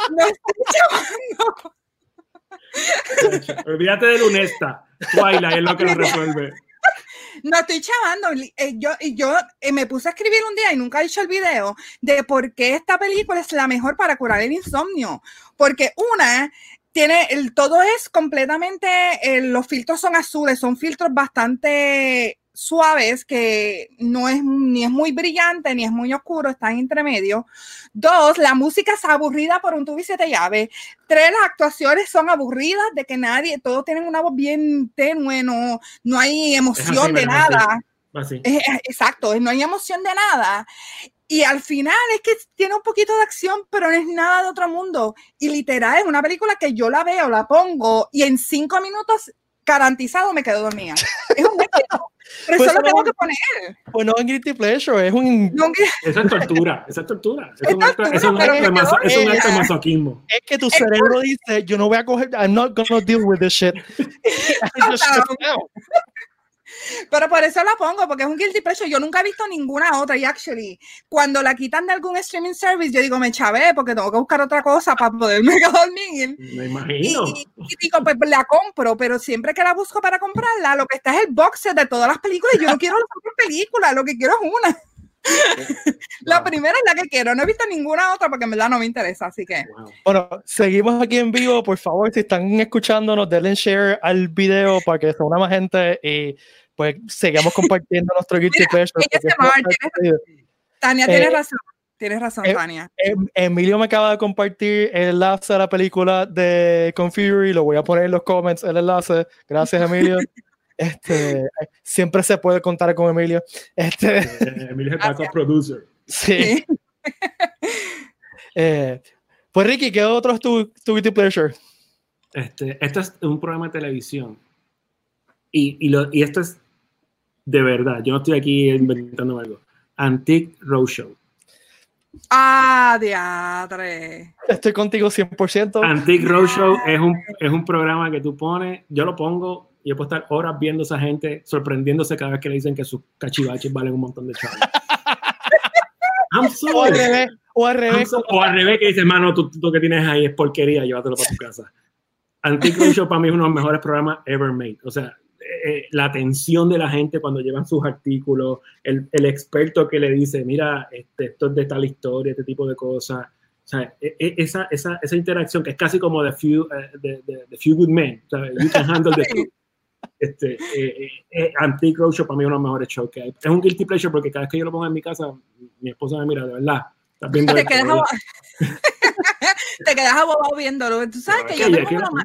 No estoy chavando. Olvídate de Lunesta. Twilight es lo que lo resuelve. No estoy chavando. eh, yo yo eh, me puse a escribir un día y nunca he hecho el video de por qué esta película es la mejor para curar el insomnio. Porque una tiene el todo es completamente eh, los filtros son azules, son filtros bastante suaves que no es ni es muy brillante ni es muy oscuro, está en intermedio. Dos, la música es aburrida por un tubo y siete llaves. Tres, las actuaciones son aburridas de que nadie, todos tienen una voz bien tenue, no, no hay emoción así, de nada. Así. Es- es- exacto, no hay emoción de nada. Y al final es que tiene un poquito de acción, pero no es nada de otro mundo. Y literal, es una película que yo la veo, la pongo y en cinco minutos garantizado me quedo dormida. Es un éxito. Pero Pues eso lo no- tengo que poner. Pues no es guilty pleasure, es un... No, que- Eso es tortura. Eso es tortura. Es Es un acto, tortura, es un acto maso- es un acto masoquismo. Es que tu cerebro dice, yo no voy a coger, I'm not gonna deal with this shit. And just shut down. Pero por eso la pongo, porque es un guilty pleasure. Yo nunca he visto ninguna otra. Y actually, cuando la quitan de algún streaming service, yo digo, me chavé, porque tengo que buscar otra cosa para poderme dormir. Me Y, imagino. y- y digo, pues la compro, pero siempre que la busco para comprarla, lo que está es el box set de todas las películas. Y yo no quiero las otras películas, lo que quiero es una. La Wow, primera es la que quiero. No he visto ninguna otra porque en verdad no me interesa. Así que, wow. Bueno, seguimos aquí en vivo, por favor, si están escuchándonos, denle share al video para que se una más gente y pues sigamos compartiendo nuestro guilty Mira, pleasure. Tania, Eh, tienes razón. Tienes razón, eh, Tania. Em- Emilio me acaba de compartir el enlace a la película de Confury, lo voy a poner en los comments, el enlace. Gracias, Emilio. Este, siempre se puede contar con Emilio. Este, Eh, Emilio es el producer. sí. Eh, pues Ricky, ¿qué otro es tu, tu guilty pleasure? Este, esto es un programa de televisión. Y, y, lo, y esto es de verdad. Yo no estoy aquí inventando algo. Antique Roadshow. Ah, diadre. Estoy contigo 100%. Antique Roadshow es un, es un programa que tú pones, yo lo pongo y yo puedo estar horas viendo a esa gente sorprendiéndose cada vez que le dicen que sus cachivaches valen un montón de chavos. I'm O al sorry. revés, o al I'm revés. so- o al revés que dices, mano, tú, tú lo que tienes ahí es porquería, llévatelo para tu casa. Antique Show para mí es uno de los mejores programas ever made. O sea, eh, la atención de la gente cuando llevan sus artículos, el, el experto que le dice, mira, este, esto es de tal historia, este tipo de cosas. O sea, e- e- esa, esa, esa interacción que es casi como The Few, eh, the, the- the few Good Men. O sea, you can handle the. Este, eh, eh, eh, Antique Roadshow para mí es uno de los mejores shows que hay. Es un guilty pleasure porque cada vez que yo lo pongo en mi casa, mi esposa me mira, de verdad, estás viendo Te esto, quedas, ¿verdad? te quedas abobado viéndolo. Tú sabes que yo tengo, ma-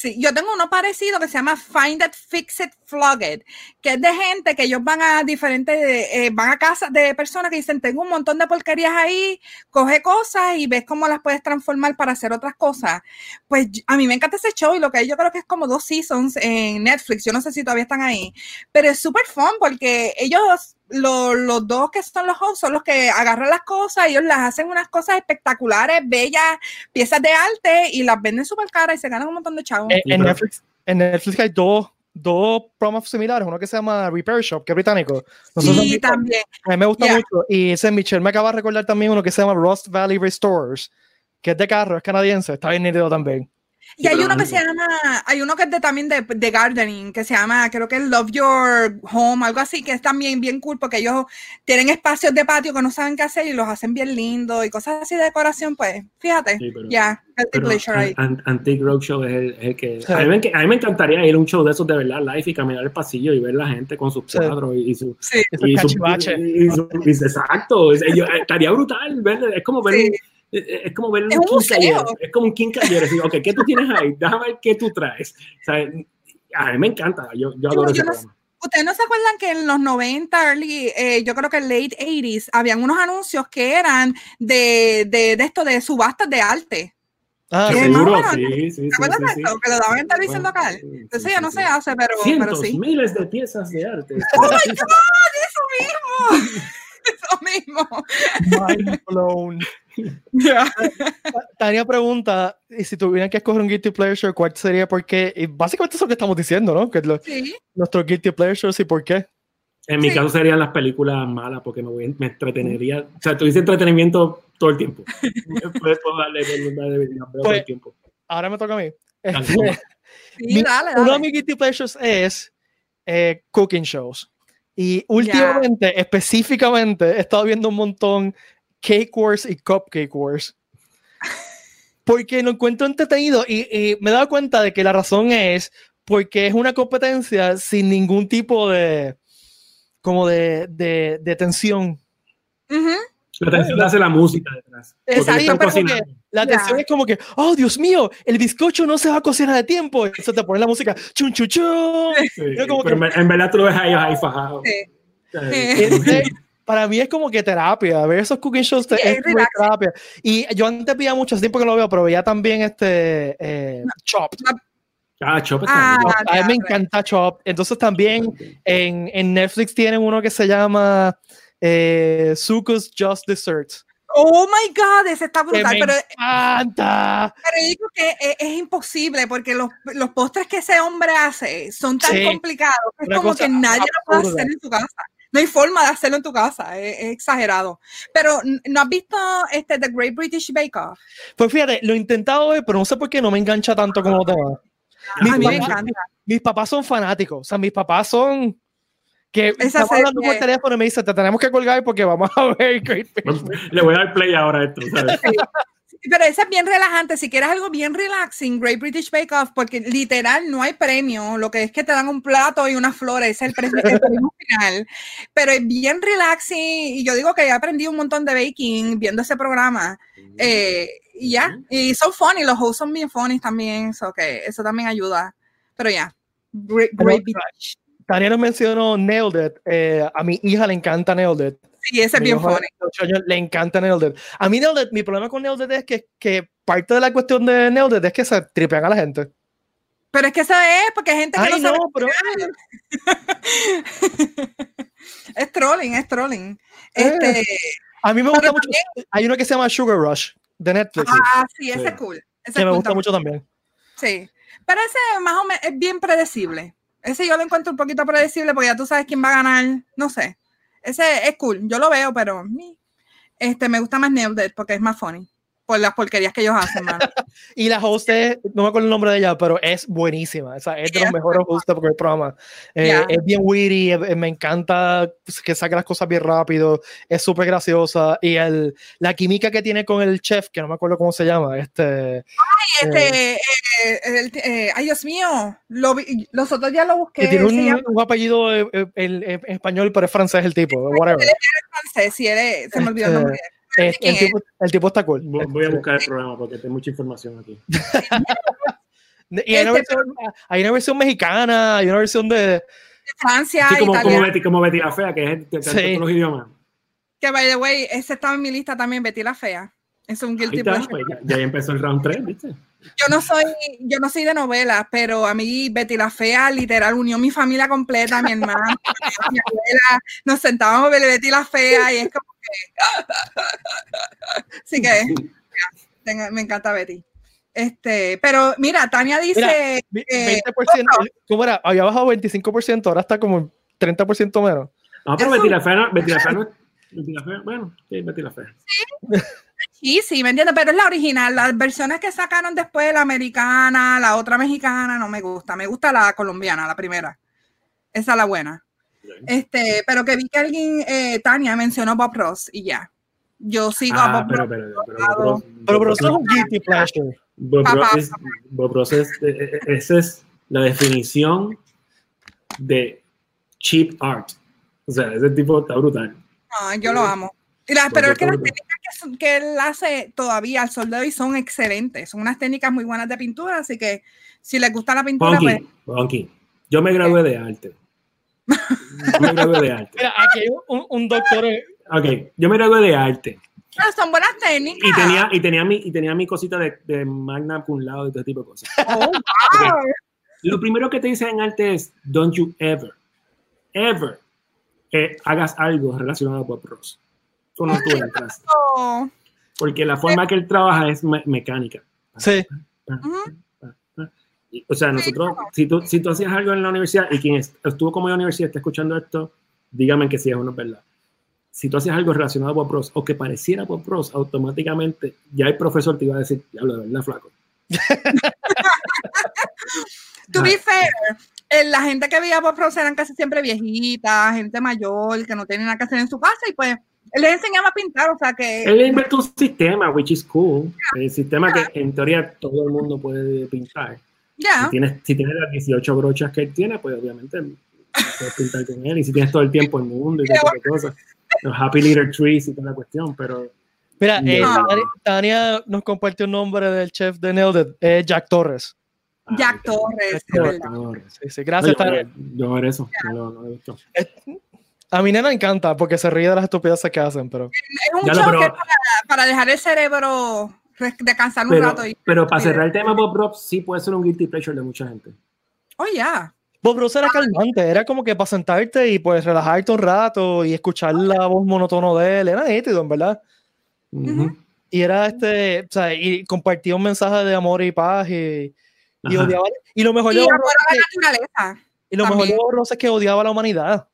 sí, yo tengo uno parecido que se llama Find It, Fix It, Flog It, que es de gente que ellos van a diferentes, eh, van a casas de personas que dicen, tengo un montón de porquerías ahí, coge cosas y ves cómo las puedes transformar para hacer otras cosas. Pues a mí me encanta ese show y lo que yo creo que es como dos seasons en Netflix, yo no sé si todavía están ahí, pero es súper fun porque ellos lo- los dos que son los hosts son los que agarran las cosas, ellos las hacen unas cosas espectaculares, bellas, piezas de arte y las venden súper caras y se ganan un montón de chavos. En, Sí, en Netflix, en Netflix hay dos, dos promos similares, uno que se llama Repair Shop, que es británico. No sé si han sí, también. A mí me gusta Yeah. mucho. Y ese Michelle me acaba de recordar también uno que se llama Rust Valley Restores, que es de carro, es canadiense, está bien nítido también. Y hay uno que se llama, hay uno que es de, también de, de gardening, que se llama, creo que es Love Your Home, algo así, que es también bien cool porque ellos tienen espacios de patio que no saben qué hacer y los hacen bien lindos y cosas así de decoración, pues, fíjate, Sí, ya. An- Antique Roadshow es el, es el que... Sí. A, mí me, enc- a mí me encantaría ir a un show de esos de verdad live y caminar el pasillo y ver la gente con sus Sí. cuadros y, y su... Sí, Esos y su- y- y su- y- exacto, es, yo- estaría brutal ver, es como ver Sí. un, es como ver un quinceañero, museo. es como un quinceañero, decir, ok, ¿qué tú tienes ahí? Déjame ver qué tú traes. O sea, a mí me encanta, yo, yo adoro yo ese no programa. ¿Ustedes no se acuerdan que en los 90, early, eh, yo creo que late 80s, habían unos anuncios que eran de, de, de esto, de subastas de arte? Ah, ¿Qué sí. Seguro, bueno, sí, sí, sí, ¿Te acuerdas sí, de sí. esto? Que lo daban en televisión Bueno, local. sí, sí, Eso sí, ya no sí. se hace, pero, pero Cientos, sí. miles de piezas de arte. ¡Oh, my God! ¡Eso mismo! Eso mismo. Mind blown. Ya. Tania pregunta, y si tuvieran que escoger un guilty pleasure, ¿cuál sería? ¿Por qué? Y básicamente eso que estamos diciendo, ¿no? Que es lo- Sí. nuestros guilty pleasures y por qué. En mi Sí. caso serían las películas malas porque me, voy, me entretenería. O sea, tuviese entretenimiento todo el tiempo. Puedo puedo darle darle- darle- las veo todo el Pues, tiempo. Ahora me toca a mí. Dale, Este. Sí, Mi- dale, Uno de dale. mis guilty pleasures es eh, cooking shows. Y últimamente, específicamente, he estado viendo un montón Cake Wars y Cupcake Wars. Porque lo encuentro entretenido y, y me he dado cuenta de que la razón es porque es una competencia sin ningún tipo de como de, de, de tensión. Ujú. La atención hace la música detrás. Exacto. La Ya. atención es como que, oh Dios mío, el bizcocho no se va a cocinar a tiempo. Eso te pone la música, chun chun chun. Sí, pero que- en- verdad tú lo ves a ellos ahí fajados. Sí. Sí. Este, para mí es como que terapia, ver esos cooking shows Sí, es es terapia. Y yo antes veía mucho tiempo que no lo veo, pero veía también este eh, Chopped. Ah, Chop está Ah, bien. A mí me encanta Chopped. Entonces también en, en Netflix tienen uno que se llama eh, Zuko's Just Desserts. Oh my God, ese está Que brutal. me Pero, encanta. pero yo digo que es, es imposible porque los, los postres que ese hombre hace son tan Sí. complicados es Una como que nadie lo puede hacer en tu casa. No hay forma de hacerlo en tu casa, es, es exagerado. Pero ¿no has visto este The Great British Bake Off? Pues fíjate, lo he intentado ver, pero no sé por qué no me engancha tanto como te va. A mí me encanta. mis papás son fanáticos, o sea, mis papás son que Esa estamos hablando por teléfono y me dicen, te tenemos que colgar porque vamos a ver Great British Le voy a dar play ahora a esto, ¿sabes? Pero ese es bien relajante. Si quieres algo bien relaxing, Great British Bake Off, porque literal no hay premio. Lo que es que te dan un plato y unas flores, ese es el premio, el premio final. Pero es bien relaxing. Y yo digo que he aprendido un montón de baking viendo ese programa. Eh, y ya. Y son funny. Los hosts son bien funny también. So que eso también ayuda. Pero ya. Great, Great British. Tania nos mencionó Nailed It. Eh, a mi hija le encanta Nailed It. Sí, ese es bien funny. 8 años le encanta Nailed It. A mí Nailed It, mi problema con Nailed It es que, que parte de la cuestión de Nailed It es que se tripean a la gente. Pero es que eso es porque hay gente que Ay, no sabe. no, pero es trolling, es trolling. Eh, Este, a mí me gusta mucho. Hay uno que se llama Sugar Rush de Netflix, ah, sí, ese Sí. es cool. Ese que es me cool gusta también. mucho también. Sí. Pero ese más o menos es bien predecible. Ese yo lo encuentro un poquito predecible porque ya tú sabes quién va a ganar. No sé. Ese es cool. Yo lo veo, pero este, me gusta más Nailed It porque es más funny por las porquerías que ellos hacen, mano. y la host es, no me acuerdo el nombre de ella, pero es buenísima. O sea, es de los mejores hosts del programa. Eh, yeah. Es bien witty, me encanta que saque las cosas bien rápido, es súper graciosa. Y el, la química que tiene con el chef, que no me acuerdo cómo se llama. Este, ay, este, eh, el, eh, ay, Dios mío, lo, los otros ya lo busqué. Que tiene un, un apellido en, español, pero es francés el tipo. Whatever. Es francés, si eres, se me olvidó el nombre. El, el, tipo, el, tipo, está cool. Voy a buscar el programa porque tengo mucha información aquí. y hay una, versión, hay una, versión, mexicana, hay una versión de, Francia, sí, como, como, Betty, como Betty la Fea, que es de, sí. todos los idiomas. Que, by the way, ese estaba en mi lista también, Betty la Fea. Es un guilty está, pues, ya, ya, empezó el round 3, ¿viste? Yo no soy, yo no soy de novelas, pero a mí Betty la Fea literal unió mi familia completa, mi hermana, mi abuela, nos sentábamos a ver Betty la Fea y es como que así que me encanta Betty. Este, pero mira, Tania dice mira, 20%, ¿cómo era? Había bajado 25%, ahora está como 30% menos. No, pero Betty la Fea, no, Betty la Fea, no, Betty la Fea, bueno, sí, Betty la Fea. Sí. Sí, sí, me entiendes, pero es la original. Las versiones que sacaron después, la americana, la otra mexicana, no me gusta. Me gusta la colombiana, la primera. Esa es la buena. Este, pero que vi que alguien, eh, Tania, mencionó Bob Ross y ya. Yo sigo ah, a Bob pero, Ross. Pero, pero, pero, Bob pero, eso es un guilty pleasure. Bob Ross, es, Bob Ross es, esa es la definición de cheap art. O sea, ese tipo está brutal. No, yo lo amo. La, pero es que las que, que, él hace todavía al sol de hoy son excelentes. Son unas técnicas muy buenas de pintura, así que si les gusta la pintura, Funky, pues. Funky. Yo me gradué de arte. Yo me gradué de arte. Mira, aquí hay un, un doctor. Ok, yo me gradué de arte. Pero son buenas técnicas. Y tenía, y tenía, mi, y tenía mi cosita de, de magna cum laude y todo tipo de cosas. Oh, wow. Okay. Lo primero que te dicen en arte es, don't you ever, ever, eh, hagas algo relacionado a Bob Ross cuando tú entras. Porque la forma que él trabaja es me mecánica. Sí. O sea, nosotros, si tú, si tú hacías algo en la universidad y quien estuvo como en la universidad está escuchando esto, dígame que sí es una verdad. Si tú hacías algo relacionado a Bob Ross o que pareciera Bob Ross, automáticamente ya el profesor te iba a decir, diablo, de verdad, flaco. to be fair, eh, la gente que veía Bob Ross eran casi siempre viejitas, gente mayor, que no tienen nada que hacer en su casa y pues él les enseñaba a pintar, o sea que... Él inventó un sistema, which is cool. Yeah. El sistema yeah. que en teoría todo el mundo puede pintar. Yeah. Si, tienes, si tienes las 18 brochas que él tiene, pues obviamente puedes pintar con él. Y si tienes todo el tiempo el mundo y yeah. todas cosas. Los Happy Little Trees y toda la cuestión, pero... Mira, no. eh, Tania nos compartió el nombre del chef de Nailed eh, Jack Torres. Jack Torres, Jack Torres. Sí, sí, gracias, no, yo, yo, ver eso, no lo, no lo he visto. A mi nena me encanta porque se ríe de las estupideces que hacen, pero... Es un ya no, pero, para, para, dejar el cerebro descansar un pero, rato. Y, pero para cerrar el tema, Bob Ross sí puede ser un guilty pleasure de mucha gente. Oh, ya. Yeah. Bob Ross era calmante, era como que para sentarte y pues relajarte un rato y escuchar la voz monótono de él, era nítido, en verdad. Uh -huh. Y era este, o sea, y compartía un mensaje de amor y paz y, y odiaba. Y lo mejor de Bob Ross. Y lo mejor de Bob Ross es que odiaba a la humanidad.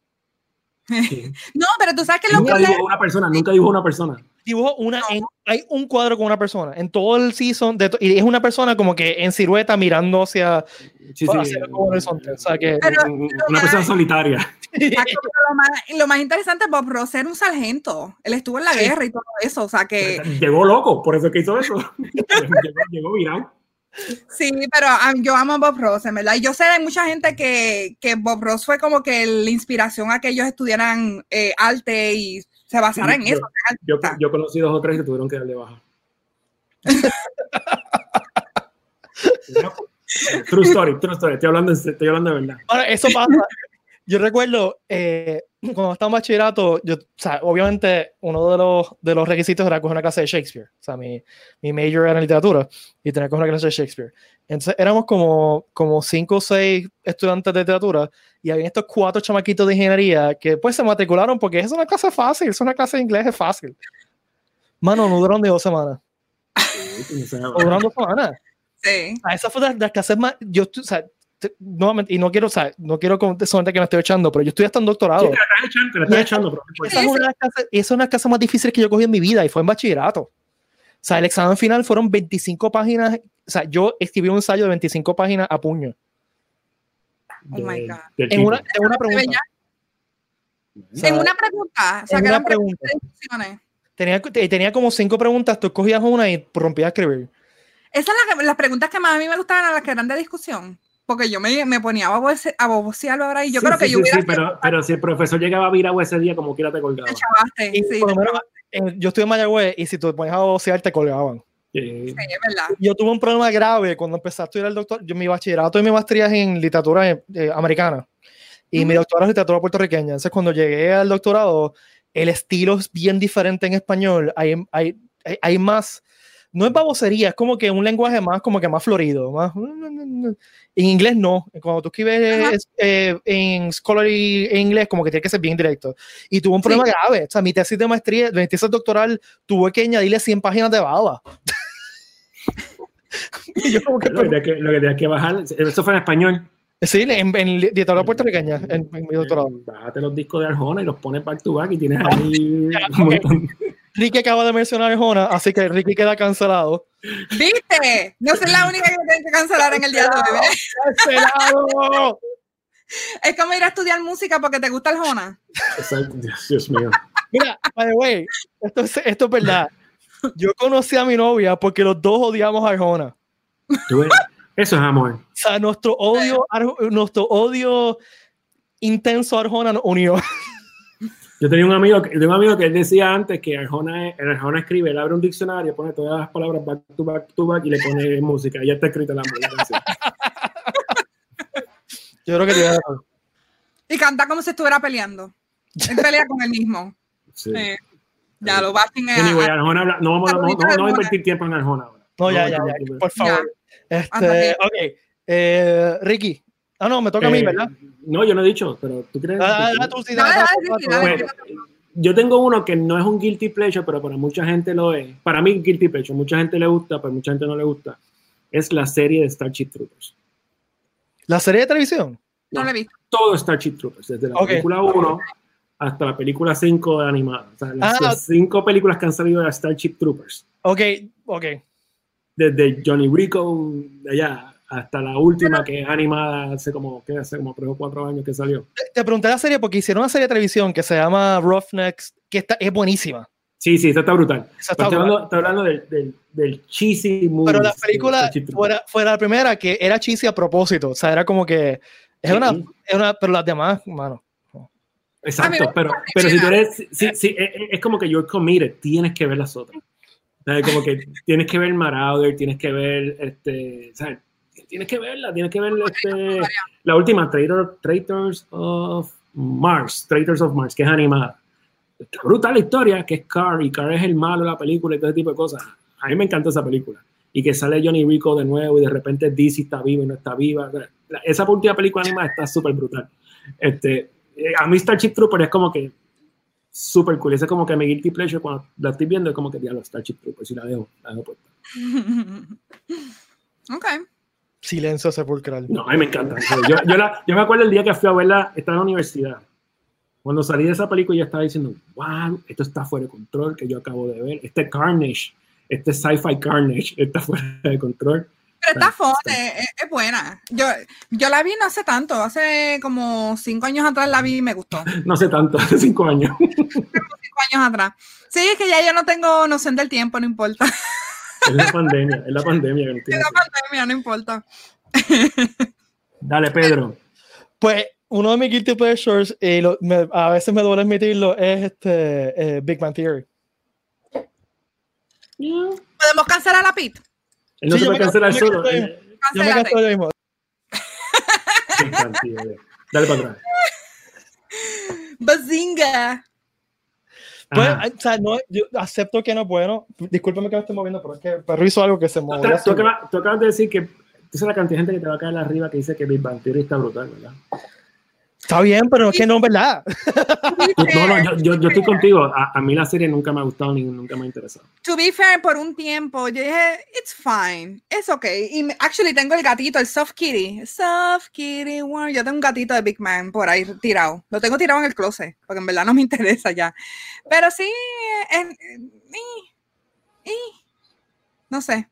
Sí. no, pero tú sabes que lo nunca que dibujó una persona, nunca dibujó una persona. Dibujó una, no. en, hay un cuadro con una persona en todo el season de to, y es una persona como que en silueta mirando hacia, sí, sí, hacia el horizonte, o sea que pero, una persona solitaria. lo, más, lo más interesante Bob Ross era un sargento, él estuvo en la guerra y todo eso, o sea que llegó loco, por eso que hizo eso, llegó, llegó virado. Sí, pero um, yo amo a Bob Ross, en verdad. Y yo sé de mucha gente que, que Bob Ross fue como que la inspiración a que ellos estudiaran eh, arte y se basaran en yo, eso. Yo, yo, conocí dos o tres que tuvieron que darle baja. true story, true story. Estoy hablando, estoy hablando de verdad. Ahora, eso pasa. Yo recuerdo, eh, cuando estaba en bachillerato, yo, o sea, obviamente uno de los, de los requisitos era coger una clase de Shakespeare. O sea, mi, mi major era en literatura y tenía que coger una clase de Shakespeare. Entonces éramos como, como cinco o seis estudiantes de literatura y había estos cuatro chamaquitos de ingeniería que pues se matricularon porque es una clase fácil, es una clase de inglés, es fácil. Mano, no duraron de dos semanas. No duraron dos semanas. Sí. A esa fue de las clases más, yo, o sea, nuevamente, y no quiero, o sea, no quiero sonar que me estoy echando, pero yo estoy hasta en doctorado. Sí, te la estás echando, te la estás echando. Pero, pues, esa, es una de las clases, esa es una de las clases más difíciles que yo cogí en mi vida y fue en bachillerato. O sea, el examen final fueron 25 páginas. O sea, yo escribí un ensayo de 25 páginas a puño. Oh my God. En una, en una pregunta. En una pregunta. O sea, que eran preguntas. Tenía, tenía como cinco preguntas, tú escogías una y rompías a escribir. Esas son las, las preguntas que más a mí me gustaban, las que eran de discusión porque yo me, me ponía a bobosearlo ahora y yo creo que yo hubiera... Sí, pero, pero si el profesor llegaba a viragüe ese día, como quiera te colgaba. Te sí, por lo menos, yo estuve en Mayagüez y si tú te ponías a bobosear te colgaban. Sí, es verdad. Yo tuve un problema grave cuando empecé a estudiar el doctor. Yo mi bachillerato y mi maestría es en literatura eh, americana y mi doctorado es literatura puertorriqueña. Entonces cuando llegué al doctorado, el estilo es bien diferente en español. Hay, hay, hay más no es babosería, es como que un lenguaje más, como que más florido. Más, en inglés no. Cuando tú escribes eh, en scholarly en inglés, como que tiene que ser bien directo. Y tuvo un problema grave. O sea, mi tesis de maestría, mi tesis doctoral, tuve que añadirle 100 páginas de baba. yo como que, lo, que, lo que tenías que bajar, eso fue en español. Sí, en, en literatura puertorriqueña, en, en, mi doctorado. Bájate los discos de Arjona y los pones back to back y tienes ahí un montón. Ricky acaba de mencionar Arjona, así que Ricky queda cancelado. ¿Viste? No soy la única que tiene que cancelar en el día de hoy. ¡Cancelado! Es como ir a estudiar música porque te gusta Arjona. Exacto, Dios mío. Mira, by the way, esto es, esto es verdad. Yo conocí a mi novia porque los dos odiamos a Arjona. Eso es amor. O sea, nuestro odio, nuestro odio intenso a Arjona nos unió. Yo tenía un amigo, un amigo que él decía antes que Arjona, Arjona escribe, él abre un diccionario, pone todas las palabras back to back to back y le pone música. Y ya está escrita la música. Yo creo que tiene Y canta como si estuviera peleando. Él pelea con él mismo. Sí. Ya lo va a Anyway, Arjona, no vamos, no, no, no, a invertir tiempo en Arjona ahora. No, ya, ya, ya, por favor. Este, ok, eh, Ricky. Ah, no, me toca a mí, eh, ¿verdad? No, yo no he dicho, pero tú crees. Ah, yo tengo uno que no es un guilty pleasure, pero para mucha gente lo es. Para mí, guilty pleasure. Mucha gente le gusta, pero mucha gente no le gusta. Es la serie de Starship Troopers. ¿La serie de televisión? No, la he visto. Todo Starship Troopers, desde la película 1 hasta la película 5 de animada. O sea, las, ah. cinco películas que han salido de Starship Troopers. Ok, ok. Desde Johnny Rico, allá, hasta la última que es animada hace como, ¿qué? hace como 3 o 4 años que salió. Te, pregunté la serie porque hicieron una serie de televisión que se llama Roughnecks, que está, es buenísima. Sí, sí, esta está brutal. Está, hablando, hablando, del, del, del cheesy movie. Pero la película fuera, fuera la primera que era cheesy a propósito. O sea, era como que. Es, una, es una. Pero las demás, mano. Exacto, pero, pero si tú eres. Sí, sí, es, es, como que you're committed, tienes que ver las otras. Como que tienes que ver Marauder, tienes que ver. Este, ¿sabes? Tienes que verla, tienes que ver este, la última, Traitors of Mars, Traitors of Mars, que es animada. Está brutal la historia, que es Car, y Car es el malo de la película y todo ese tipo de cosas. A mí me encanta esa película. Y que sale Johnny Rico de nuevo y de repente DC está viva y no está viva. Esa última película animada está súper brutal. Este, eh, a mí Starship Trooper es como que súper cool. Es como que mi guilty pleasure cuando la estoy viendo es como que diablo Starship Trooper, si la dejo, la dejo puesta. ok silencio sepulcral. No, a mí me encanta. Yo, yo, la, yo, me acuerdo el día que fui a verla, estaba en la universidad. Cuando salí de esa película, ya estaba diciendo, wow, esto está fuera de control, que yo acabo de ver. Este Carnage, este sci-fi Carnage, está fuera de control. Pero está fuerte, es, buena. Yo, yo la vi no hace tanto, hace como cinco años atrás la vi y me gustó. No hace tanto, hace cinco años. cinco años atrás. Sí, es que ya yo no tengo noción del tiempo, no importa. Es la pandemia, es la pandemia. es la pandemia, no importa. Dale, Pedro. Pues uno de mis guilty pleasures, y a veces me duele admitirlo, es este eh, Big Man Theory. ¿Podemos cancelar a la Pit? Él no se puede cancelar solo. Yo me cancelo yo mismo. Dale para atrás. Bazinga. Pues, o sea, no, yo acepto que no es bueno. Discúlpame que me esté moviendo, pero es que perro hizo algo que se mueve. Tú, tú, acabas de decir que tú sabes la cantidad de gente que te va a caer arriba que dice que Big Bang Theory está brutal, ¿verdad? Está bien, pero es que no es verdad. No, no, yo, yo, yo estoy contigo. A, a, mí la serie nunca me ha gustado ni nunca me ha interesado. To be fair, por un tiempo yo dije, it's fine, it's okay. Y actually tengo el gatito, el Soft Kitty. Soft Kitty, wow. yo tengo un gatito de Big Man por ahí tirado. Lo tengo tirado en el closet, porque en verdad no me interesa ya. Pero sí, no sé.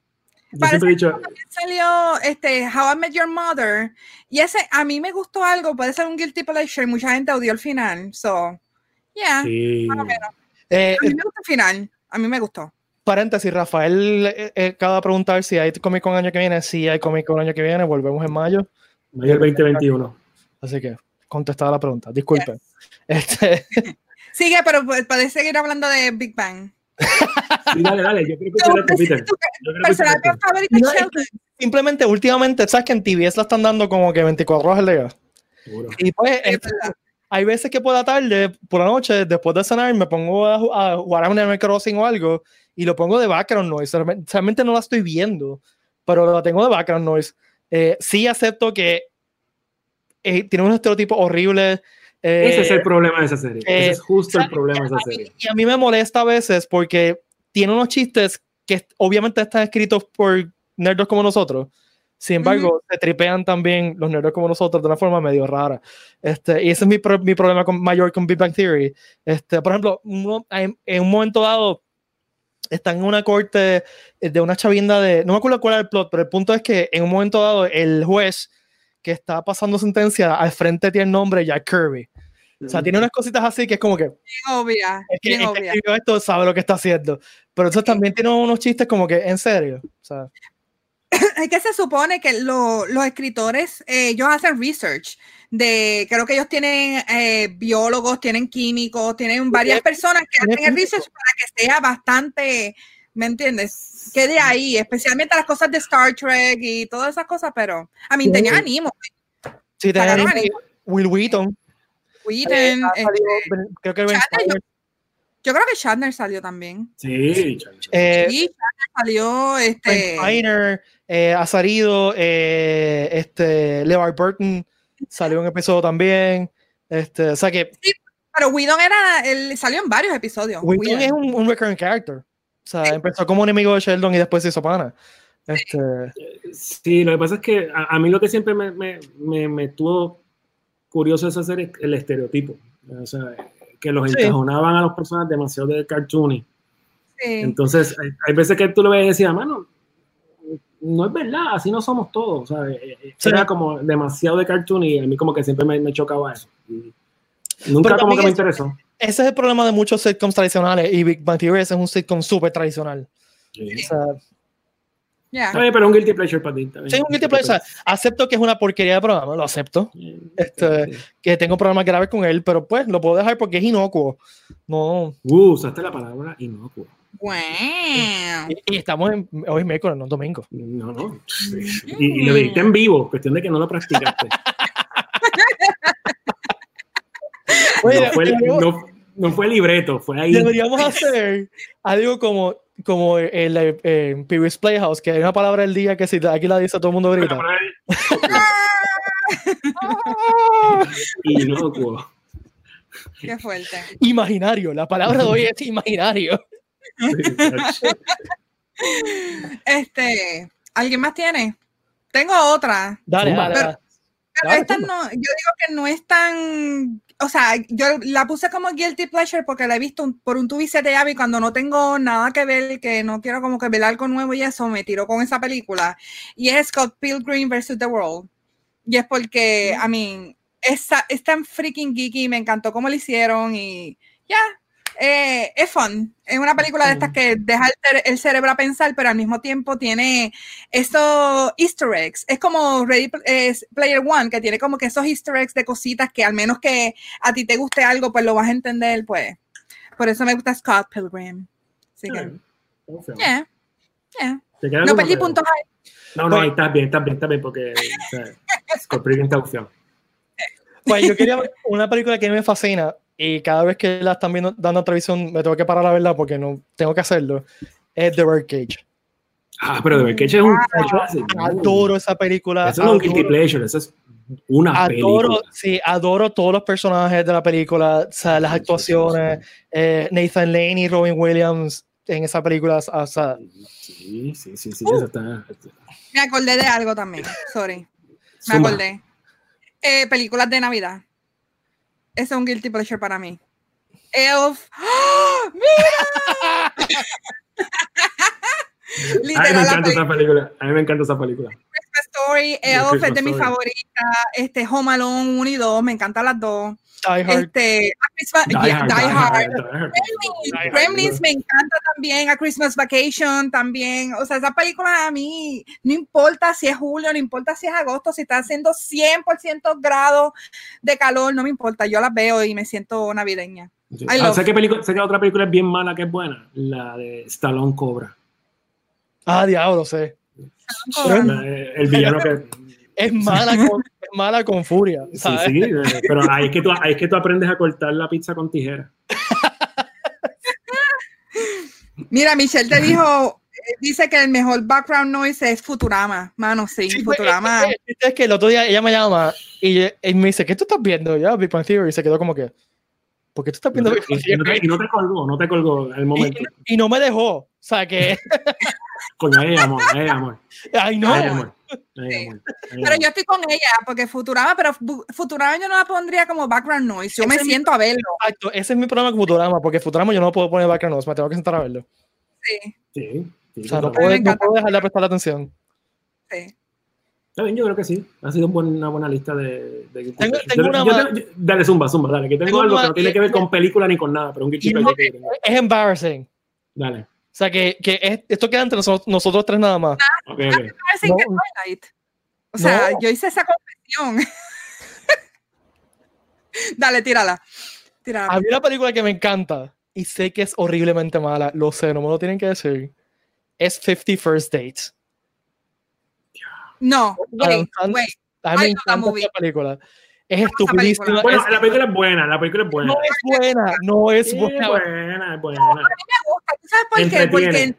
Yo siempre he dicho. Salió este, How I Met Your Mother. Y ese, a mí me gustó algo, puede ser un guilty pleasure. Mucha gente odió el final. So, yeah. Sí. Eh, a mí me gusta el final. A mí me gustó. Paréntesis, Rafael eh, eh, acaba de preguntar si hay Comic Con año que viene. Si hay Comic Con año que viene, volvemos en mayo. Mayo del 2021. Así que, contestada la pregunta. Disculpen. Yes. Este... Sigue, pero puedes seguir hablando de Big Bang. Sí, dale, dale, yo creo que no, Peter. personaje favorito no, Simplemente, últimamente, ¿sabes que en TVS la están dando como que 24 horas al día? Y pues, es, hay veces que por la tarde, por la noche, después de cenar, me pongo a, a jugar a un Animal Crossing o algo y lo pongo de background noise. Realmente, realmente no la estoy viendo, pero la tengo de background noise. Eh, sí acepto que eh, tiene un estereotipo horrible. Eh, Ese es el problema de esa serie. Ese es justo el problema de esa serie. Y a mí me molesta a veces porque tiene unos chistes que obviamente están escritos por nerdos como nosotros. Sin embargo, uh -huh. se tripean también los nerdos como nosotros de una forma medio rara. Este, y ese es mi, pro mi problema con, mayor con Big Bang Theory. Este, por ejemplo, uno, en, en, un momento dado, están en una corte de una chavinda de. No me acuerdo cuál era el plot, pero el punto es que en un momento dado, el juez que está pasando sentencia al frente tiene el nombre Jack Kirby. O sea, tiene unas cositas así que es como que. Bien obvia. Es que, bien es obvia. que esto sabe lo que está haciendo. Pero entonces también tiene unos chistes como que, en serio. O sea. Es que se supone que lo, los escritores, eh, ellos hacen research de, creo que ellos tienen eh, biólogos, tienen químicos, tienen varias personas que hacen el research para que sea bastante, ¿me entiendes? Quede ahí, especialmente las cosas de Star Trek y todas esas cosas, pero a mí tenía ánimo. Sí, tenía ánimo. Will Wheaton. Ha este, creo que Ben Stiller. yo creo que Shatner salió también. Sí, chaval. Eh, Sí, Shatner salió, este, Steiner, eh, ha salido eh, este, LeVar Burton salió un episodio también. Este, o sea que pero Whedon era, él salió en varios episodios. Whedon es un, un recurring character. O sea, Sí. empezó como un enemigo de Sheldon y después se hizo pana. Este, Sí, lo que pasa es que a, a mí lo que siempre me, me, me, me tuvo curioso es hacer el estereotipo. O sea, que los Sí. encajonaban a los personajes demasiado de cartoony. Sí. Entonces, hay, hay veces que tú lo ves y decías, mano, no es verdad, así no somos todos. O sea, eh, eh, Sí. Era como demasiado de cartoon y a mí como que siempre me, me chocaba eso. Y nunca como que me es- interesó. ese es el problema de muchos sitcoms tradicionales y Big Bang Theory es un sitcom súper tradicional. O sea, Yeah. Está bien, pero un guilty pleasure para ti. sí, un guilty pleasure. Acepto que es una porquería de programa, lo acepto. Este, que tengo problemas graves con él, pero pues lo puedo dejar porque es inocuo. No. Uh, usaste la palabra inocuo. Wow. Y, y estamos en, hoy es miércoles, no es domingo. No, no. Y, y lo dijiste en vivo, cuestión de que no lo practicaste. Oye, no, fue, no, no fue libreto, fue ahí. deberíamos hacer algo como, como el, el, el Previous Playhouse, que hay una palabra del día que si aquí la dice todo el mundo grita. Inocuo. Qué fuerte. Imaginario, la palabra de hoy es imaginario. Este, ¿alguien más tiene? Tengo otra. Dale, dale, Pero- dale. Pero Dale, esta no, yo digo que no es tan, o sea, yo la puse como guilty pleasure porque la he visto un- por un tubo y siete llaves y cuando no tengo nada que ver, que no quiero como que ver algo nuevo y eso, me tiro con esa película. Y es Scott Pilgrim vs. The World. Y es porque, I mean, es, es tan freaking geeky, me encantó cómo lo hicieron y ya, eh, es fun. Es una película de estas que deja el, cere- el cerebro a pensar, pero al mismo tiempo tiene esos easter eggs. Es como Ready Player One, que tiene como que esos easter eggs de cositas que al menos que a ti te guste algo, pues lo vas a entender, pues. Por eso me gusta Scott Pilgrim. Así que, yeah, yeah. No perdí puntos ahí. No, no, ahí estás bien, estás bien, estás bien, porque o sea, Scott Pilgrim está opción. Pues yo quería una película que me fascina y cada vez que la están viendo, dando en televisión me tengo que parar la verdad porque no tengo que hacerlo. Es The Birdcage. Ah, pero de Berkeche es un clásico. Adoro esa película. Eso no es un guilty adoro- pleasure, eso es una Adoro, película. sí, adoro todos los personajes de la película, o sea, las Sí, sí, actuaciones, eh, Nathan Lane y Robin Williams en esa película, o sea, Sí, sí, sí, sí, Uh. eso está. Me acordé de algo también. Sorry. Me Suma. acordé. Eh, películas de Navidad. Es un guilty pleasure para mí. Elf. ¡Ah! ¡Mira! A mí me Literal, encanta esa película. A mí me encanta esa película. Christmas Story, Elf es de mis favoritas. Este, Home Alone 1 y 2, me encantan las dos. Die Hard. Este, a Christmas, Die yeah, Hard, Die Die Hard. Gremlins, Gremlins me encanta también, A Christmas Vacation también. O sea, esa película a mí no importa si es julio, no importa si es agosto, si está haciendo 100% grados de calor, no me importa. Yo las veo y me siento navideña. Sí. I Ah, ¿Sé qué, película, sé qué otra película es bien mala que es buena? La de Stallone Cobra. Ah, diablo, sé. El villano que. Es mala con, es mala con furia, Sí, ¿sabes? sí, eh, pero ahí es, que tú, ahí es que tú aprendes a cortar la pizza con tijera. Mira, Michelle te dijo, eh, dice que el mejor background noise es Futurama. Mano, sí, Sí, pues, Futurama. es, es- es que el otro día ella me llama y, y me dice, ¿qué tú estás viendo? Ya, Big Bang Theory, y se quedó como que, ¿por qué tú estás viendo Big Bang Y, y no te, Theory? y no te colgó, no te colgó en el momento. Y, y no me dejó, o sea que, Coño, ahí amor, ahí amor. ay no, Ahí amor. Ahí Sí. amor. ahí Pero amor. yo estoy con ella, porque Futurama, pero Fu- Futurama yo no la pondría como background noise. Yo me mi- siento a verlo. exacto, ese es mi problema con Futurama, porque Futurama yo no puedo poner background noise, me tengo que sentar a verlo. Sí, Sí, sí, O sea, no puedo, no puedo dejar de prestar atención. sí. Está bien, yo creo que sí. Ha sido un buen- una buena lista de. de Tengo- pleasures. tengo Yo- una yo yo- dale, zumba, zumba, dale, que tengo, Tengo algo una que no tiene que ver con película ni con nada, pero un no-. Es embarrassing. O sea, que, que es- esto queda entre nosotros, nosotros tres nada más. Ok, ok. Parece No. que Twilight. O sea, No. yo hice esa confesión. Dale, tírala. Tírala. Había una película que me encanta y sé que es horriblemente mala, lo sé, no me lo tienen que decir. Es 50 First Dates. No, wait, wait. A mí me encanta esa película. Es estupidísima. Bueno, es- la película es buena, la película es buena. no es buena, no es Sí, buena. buena, es buena. me gusta. ¿Tú sabes por qué? Porque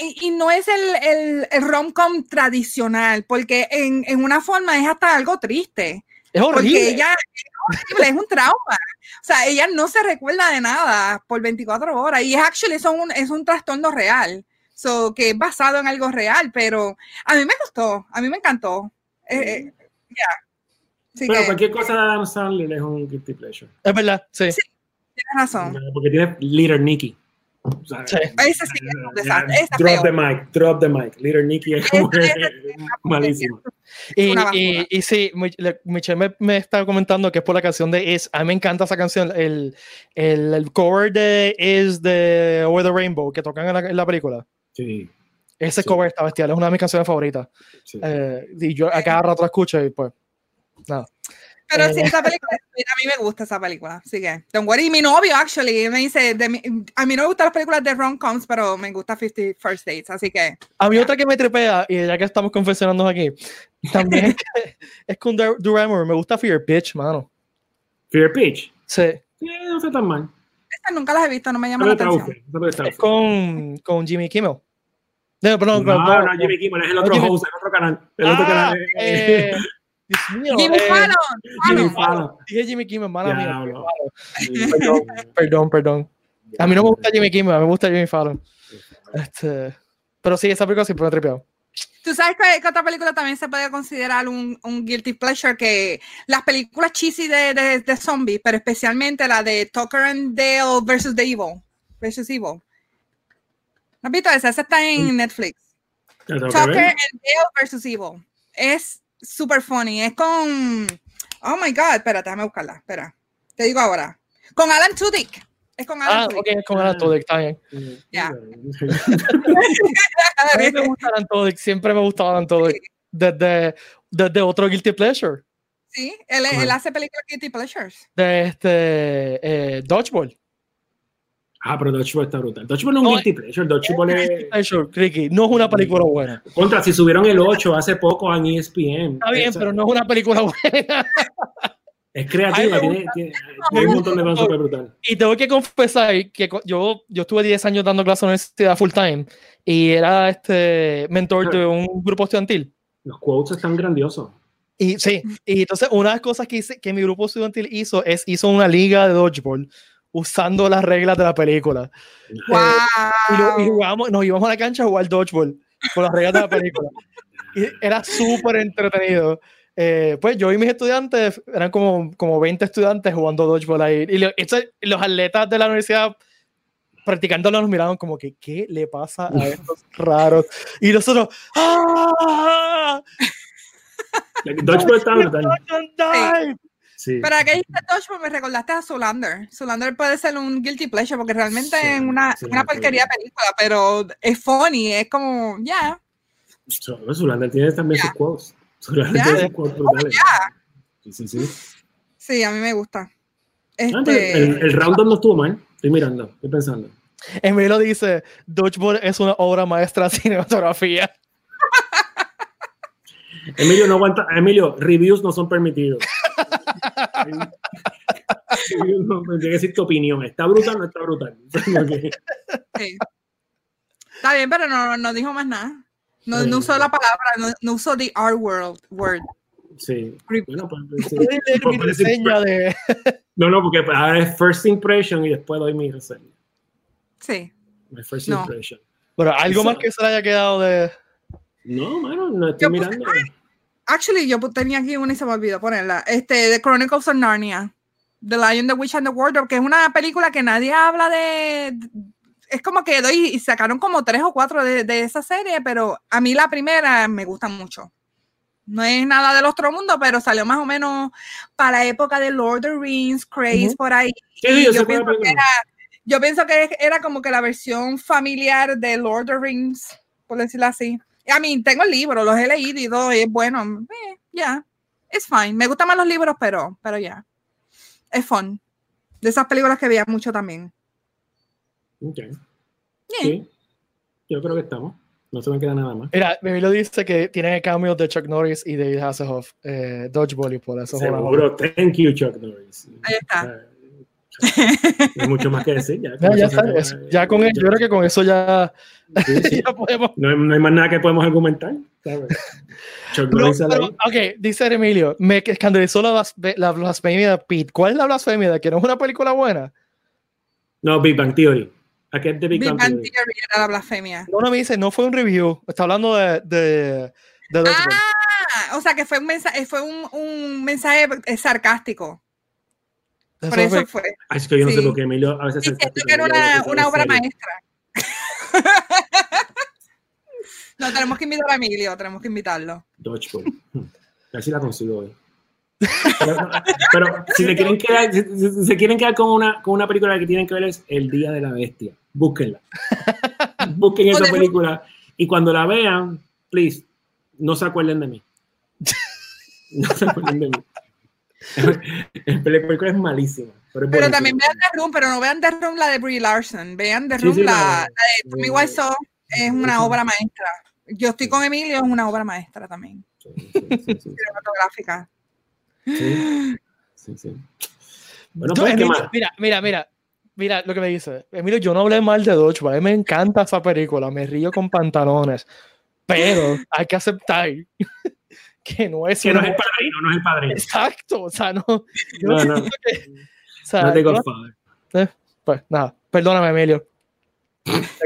y, y no es el, el, el rom-com tradicional, porque en, en una forma es hasta algo triste. Es Porque horrible. ella es horrible, es un trauma. O sea, ella no se recuerda de nada por 24 horas. Y es actually son un, es un trastorno real. So, que es basado en algo real, pero a mí me gustó, a mí me encantó. Eh, eh. Así Pero que cualquier cosa de Adam Sandler es un guilty pleasure. Es verdad, sí. tienes razón. Porque tiene Little Nicky. O sea, Sí. Ese sí que es un desastre. Ese es drop feo. the mic, drop the mic. Little Nicky es como malísimo. Y, y, y sí, Mich- le- Michelle me, me está comentando que es por la canción de Is. A mí me encanta esa canción. El, el, el cover de Is de Over the Rainbow que tocan en la, en la película. Sí, Ese Sí. cover está bestial, es una de mis canciones favoritas. sí. Eh, y yo a cada rato la escucho y pues. Nada. Pero Eh. sí, esa película, a mí me gusta esa película. Así que, don't worry. Y mi novio, actually, me dice, de mi- a mí no me gustan las películas de rom-coms, pero me gusta 50 First Dates. Así que, A mí otra que me tripea, y ya que estamos confesionando aquí, también es, que- es con Barrymore. Me gusta Fear Pitch, mano. Fear Pitch. Sí, Sí, no está tan mal. estas nunca las he visto, no me llama No la atención. no es con, con Jimmy Kimmel. No, perdón, No, perdón, no, Jimmy Kimmel es el No, otro Jimmy- host, el otro canal. El otro Ah, canal. Dios mío, Jimmy eh, Fallon. Jimmy Fallon. Fallon. Dije Jimmy Kimmel, mala mía. Diablo. Perdón, perdón, perdón. A mí no me gusta Jimmy Kimmel, a mí me gusta Jimmy Fallon. Este, pero sí, esa película siempre me ha tripeado. Tú sabes que, que otra película también se puede considerar un, un guilty pleasure, que las películas cheesy de, de, de zombies, pero especialmente la de Tucker and Dale versus the Evil. Versus Evil. ¿No has visto esa? Esa está en Netflix. Tucker and Dale versus Evil. Es super funny. Es con. Oh my God. Espérate, déjame buscarla. Espera. Te digo ahora. Con Alan Tudyk. Es con Alan Ah, Tudyk. ok, es con Alan Tudyk, está bien. Ya. A mí me gusta Alan Tudyk, siempre me ha gustado Alan Tudyk. Desde, desde otro Guilty Pleasure, Sí, él, él hace películas guilty pleasures. de este eh, Dodgeball. Ah, pero Dodgeball está brutal. Dodgeball no es un guilty pleasure. Dodgeball es... Pleasure, Ricky, no es una película buena. Contra, si subieron el 8 hace poco en ESPN. Está bien, Esa- pero no es una película buena. Es creativa, tiene, tiene, tiene un montón de cosas súper brutal. Y tengo que confesar que yo, yo estuve 10 años dando clases en la universidad full time y era este mentor de un grupo estudiantil. Los quotes están grandiosos. Y sí, y entonces una de las cosas que, hice, que mi grupo estudiantil hizo es hizo una liga de dodgeball usando las reglas de la película. ¡Wow! Y, lo- y jugamos, nos íbamos a la cancha a jugar dodgeball con las reglas de la película. Y era súper entretenido. Eh, pues yo y mis estudiantes, eran como, como 20 estudiantes jugando dodgeball ahí. Y, lo- y los atletas de la universidad practicándolo nos miraban como que, ¿qué le pasa a estos raros? Y nosotros, ¡ah! Dodgeball está brutal. Don't die". Sí. Pero que dijiste Dodgeball me recordaste a Zulander. Zulander puede ser un guilty pleasure porque realmente Sí, es una, sí, una porquería acuerdo. película, pero es funny, es como, ya, So- Zulander tiene también sus quotes. Zulander Ya. tiene sus quotes brutales. ya. Sí, sí, sí. Sí, a mí me gusta. Ah, Este, el, el round no estuvo mal. Estoy mirando, estoy pensando. Emilio dice, Dodgeball es una obra maestra de cinematografía. Emilio no aguanta. Emilio, reviews no son permitidos. Tienes que decir tu opinión. ¿Está brutal o no está brutal? Ok. sí. Está bien, pero no, no dijo más nada. No, no usó la palabra, no, no usó the R word. word. Sí. Bueno, pues, sí. Mi decir- reseña de... No, no, porque ahora es first impression y después doy mi reseña. Sí. My first No. impression. Bueno, algo Eso- más que se le haya quedado de... No, mano, no estoy Yo puse- mirando. Actually, yo tenía aquí una y se me olvidó ponerla. Este, The Chronicles of Narnia. The Lion, the Witch and the Wardrobe, que es una película que nadie habla de. Es como que doy y sacaron como tres o cuatro de, de esa serie, pero a mí la primera me gusta mucho. No es nada del otro mundo, pero salió más o menos para la época de Lord of the Rings, Craze, por ahí. Sí, yo pienso que película. Yo pienso que era como que la versión familiar de Lord of the Rings, por decirlo así. A mí tengo el libro, los he leído y todo, y es bueno. eh, Ya, es fine. Me gustan más los libros, pero, pero ya. Es fun. De esas películas que veía mucho también. Ok. Yeah. Sí. Yo creo que estamos. No se me queda nada más. Mira, Emilio dice que tiene cameos de Chuck Norris y David Hasselhoff, eh, Dodgeball, y por eso Seguro. Thank you, Chuck Norris. Ahí está. No hay mucho más que decir. Ya, Ya, con ya, está, es- ya con él, yo creo que con eso ya, Sí, sí. ya podemos. No, hay, no hay más nada que podemos argumentar. ¿sabes? Pero, pero, ok, dice Emilio, me escandalizó la, la blasfemia de Pete. ¿Cuál es la blasfemia? ¿De que no es una película buena? No, Big Bang Theory. ¿A qué es de Big, Big Bang, Bang Theory? Theory era la blasfemia. No, no me dice, no fue un review. Está hablando de, de, de. Ah, o sea que fue un mensaje, fue un, un mensaje sarcástico. Por eso fue- fue. Ay, es que yo no sé Sí. por qué Emilio a veces Diciendo que era una, una obra maestra. no, tenemos que invitar a Emilio, tenemos que invitarlo. Dodgeball. A ver si la consigo hoy. Pero, pero si, se quieren quedar, si, si- si se quieren quedar con una, con una película que tienen que ver es El Día de la Bestia. Búsquenla. Busquen esa película y cuando la vean, please, no se acuerden de mí. No se acuerden de mí. La película es malísima. Pero, es Pero buenísima. también vean The Room, pero no vean The Room la de Brie Larson. Vean The Room, sí, la, la- la de Tommy Wiseau, es una obra maestra. Yo estoy con Emilio, es una obra maestra también, Sí, sí, sí, sí, cinematográfica. sí, sí, sí. Bueno, pues, mira, mira, mira. Mira lo que me dice. Emilio, yo no hablé mal de Dodgeball. A mí me encanta esa película. Me río con pantalones. Pero hay que aceptar que no es Que no es el padrino, no es el padrino. Exacto. O sea, no. yo No, no. que- o sea, No yo- Godfather. pues nada. Perdóname, Emilio.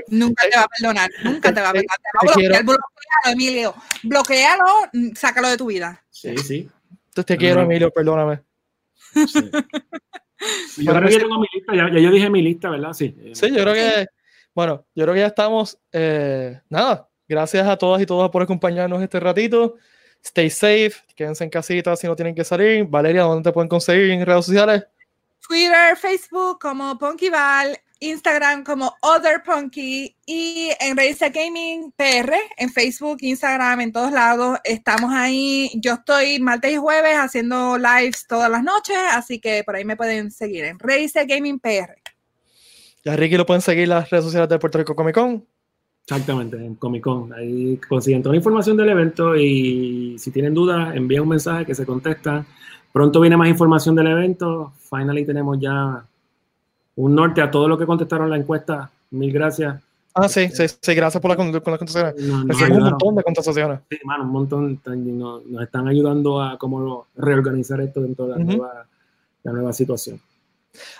Nunca te va a perdonar, nunca te va a perdonar. Te va a bloquear, bloquealo, Emilio. Bloquealo, sácalo de tu vida. Sí, sí. Te, te quiero, no. Emilio, perdóname. sí. Yo creo que ya tengo mi lista, ya, ya yo dije mi lista, ¿verdad? Sí. Sí, yo creo que, bueno, yo creo que ya estamos. eh, nada, gracias a todas y todas por acompañarnos este ratito. Stay safe, quédense en casita si no tienen que salir. Valeria, ¿dónde te pueden conseguir en redes sociales? Twitter, Facebook como Punkyval, Instagram como Other Punky y en Racer Gaming PR, en Facebook, Instagram, en todos lados. Estamos ahí. Yo estoy martes y jueves haciendo lives todas las noches, así que por ahí me pueden seguir en Racer Gaming PR. Ya Ricky lo pueden seguir en las redes sociales de Puerto Rico Comic Con. Exactamente, en Comic Con. Ahí consiguen toda la información del evento y si tienen dudas, envíen un mensaje que se contesta. Pronto viene más información del evento. Finally tenemos ya un norte a todo lo que contestaron la encuesta. Mil gracias. Ah, sí, sí, sí, gracias por la, con, las contestaciones. Un montón de contestaciones. Sí, mano, un montón. Nos, nos están ayudando a cómo reorganizar esto dentro de la, nueva, la nueva situación.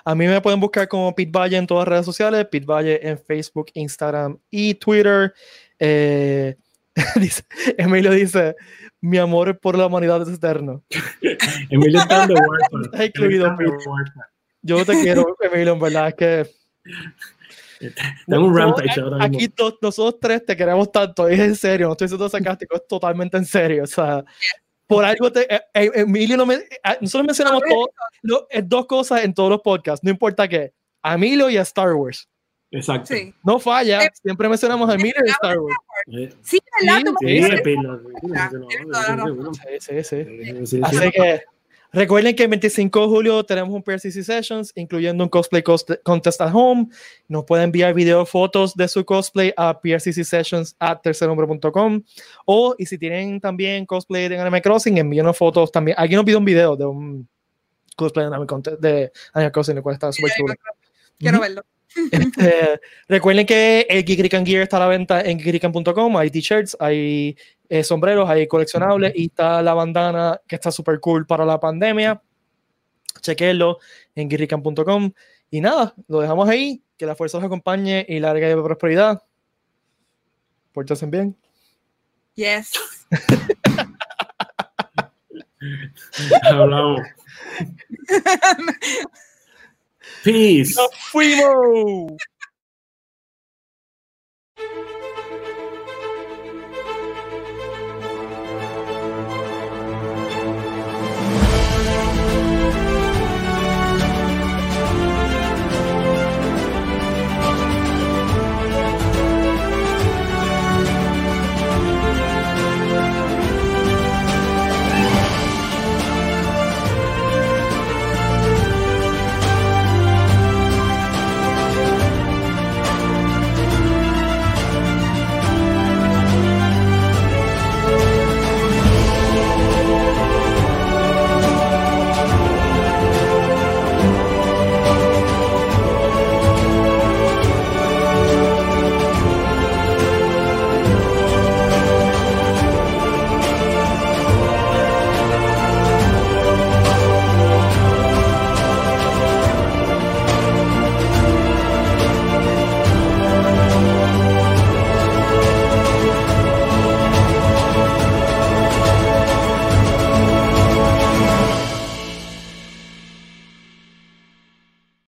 A mí me pueden buscar como Pete Valle en todas las redes sociales, Pete Valle en Facebook, Instagram y Twitter. Eh, dice- Emilio dice, mi amor por la humanidad es eterno. Emilio está Warpath. Está incluido. Yo te quiero, Emilio, en verdad es que... En un No, rampage ahora mismo. Aquí nosotros tres te queremos tanto, es en serio, no estoy siendo sarcástico, es totalmente en serio. O sea, por algo te. eh, eh, Emilio, no me, eh, nosotros mencionamos todo- lo- eh, dos cosas en todos los podcasts, no importa qué. A Emilio y a Star Wars. Exacto. Sí. No falla, Eh, siempre mencionamos a Emilio y a Star Wars. Eh, Sí, ¿verdad? Sí, Tú me Sí, dijiste- Pilo, sí, sí, Ah, sí, no, tienes sí, toda la sí, razón. sí, Sí, sí, sí. sí, sí, sí. Así que recuerden que el 25 de julio tenemos un PRCC Sessions, incluyendo un cosplay cost- contest at home. Nos pueden enviar video fotos de su cosplay a PRCC Sessions at tercernombre.com. O, y si tienen también cosplay de Animal Crossing, envíenos fotos también. Alguien nos pidió un video de un cosplay de Conte- de Animal Crossing, lo cual está súper chulo. Quiero verlo. Este, recuerden que el Geekrican Gear está a la venta en geekrican.com. Hay t-shirts, hay eh, sombreros, hay coleccionables y está la bandana que está súper cool para la pandemia. Chequenlo en geekrican.com. Y nada, lo dejamos ahí. Que la fuerza los acompañe y larga de prosperidad. Pórtense bien. Yes. Hablamos. Peace.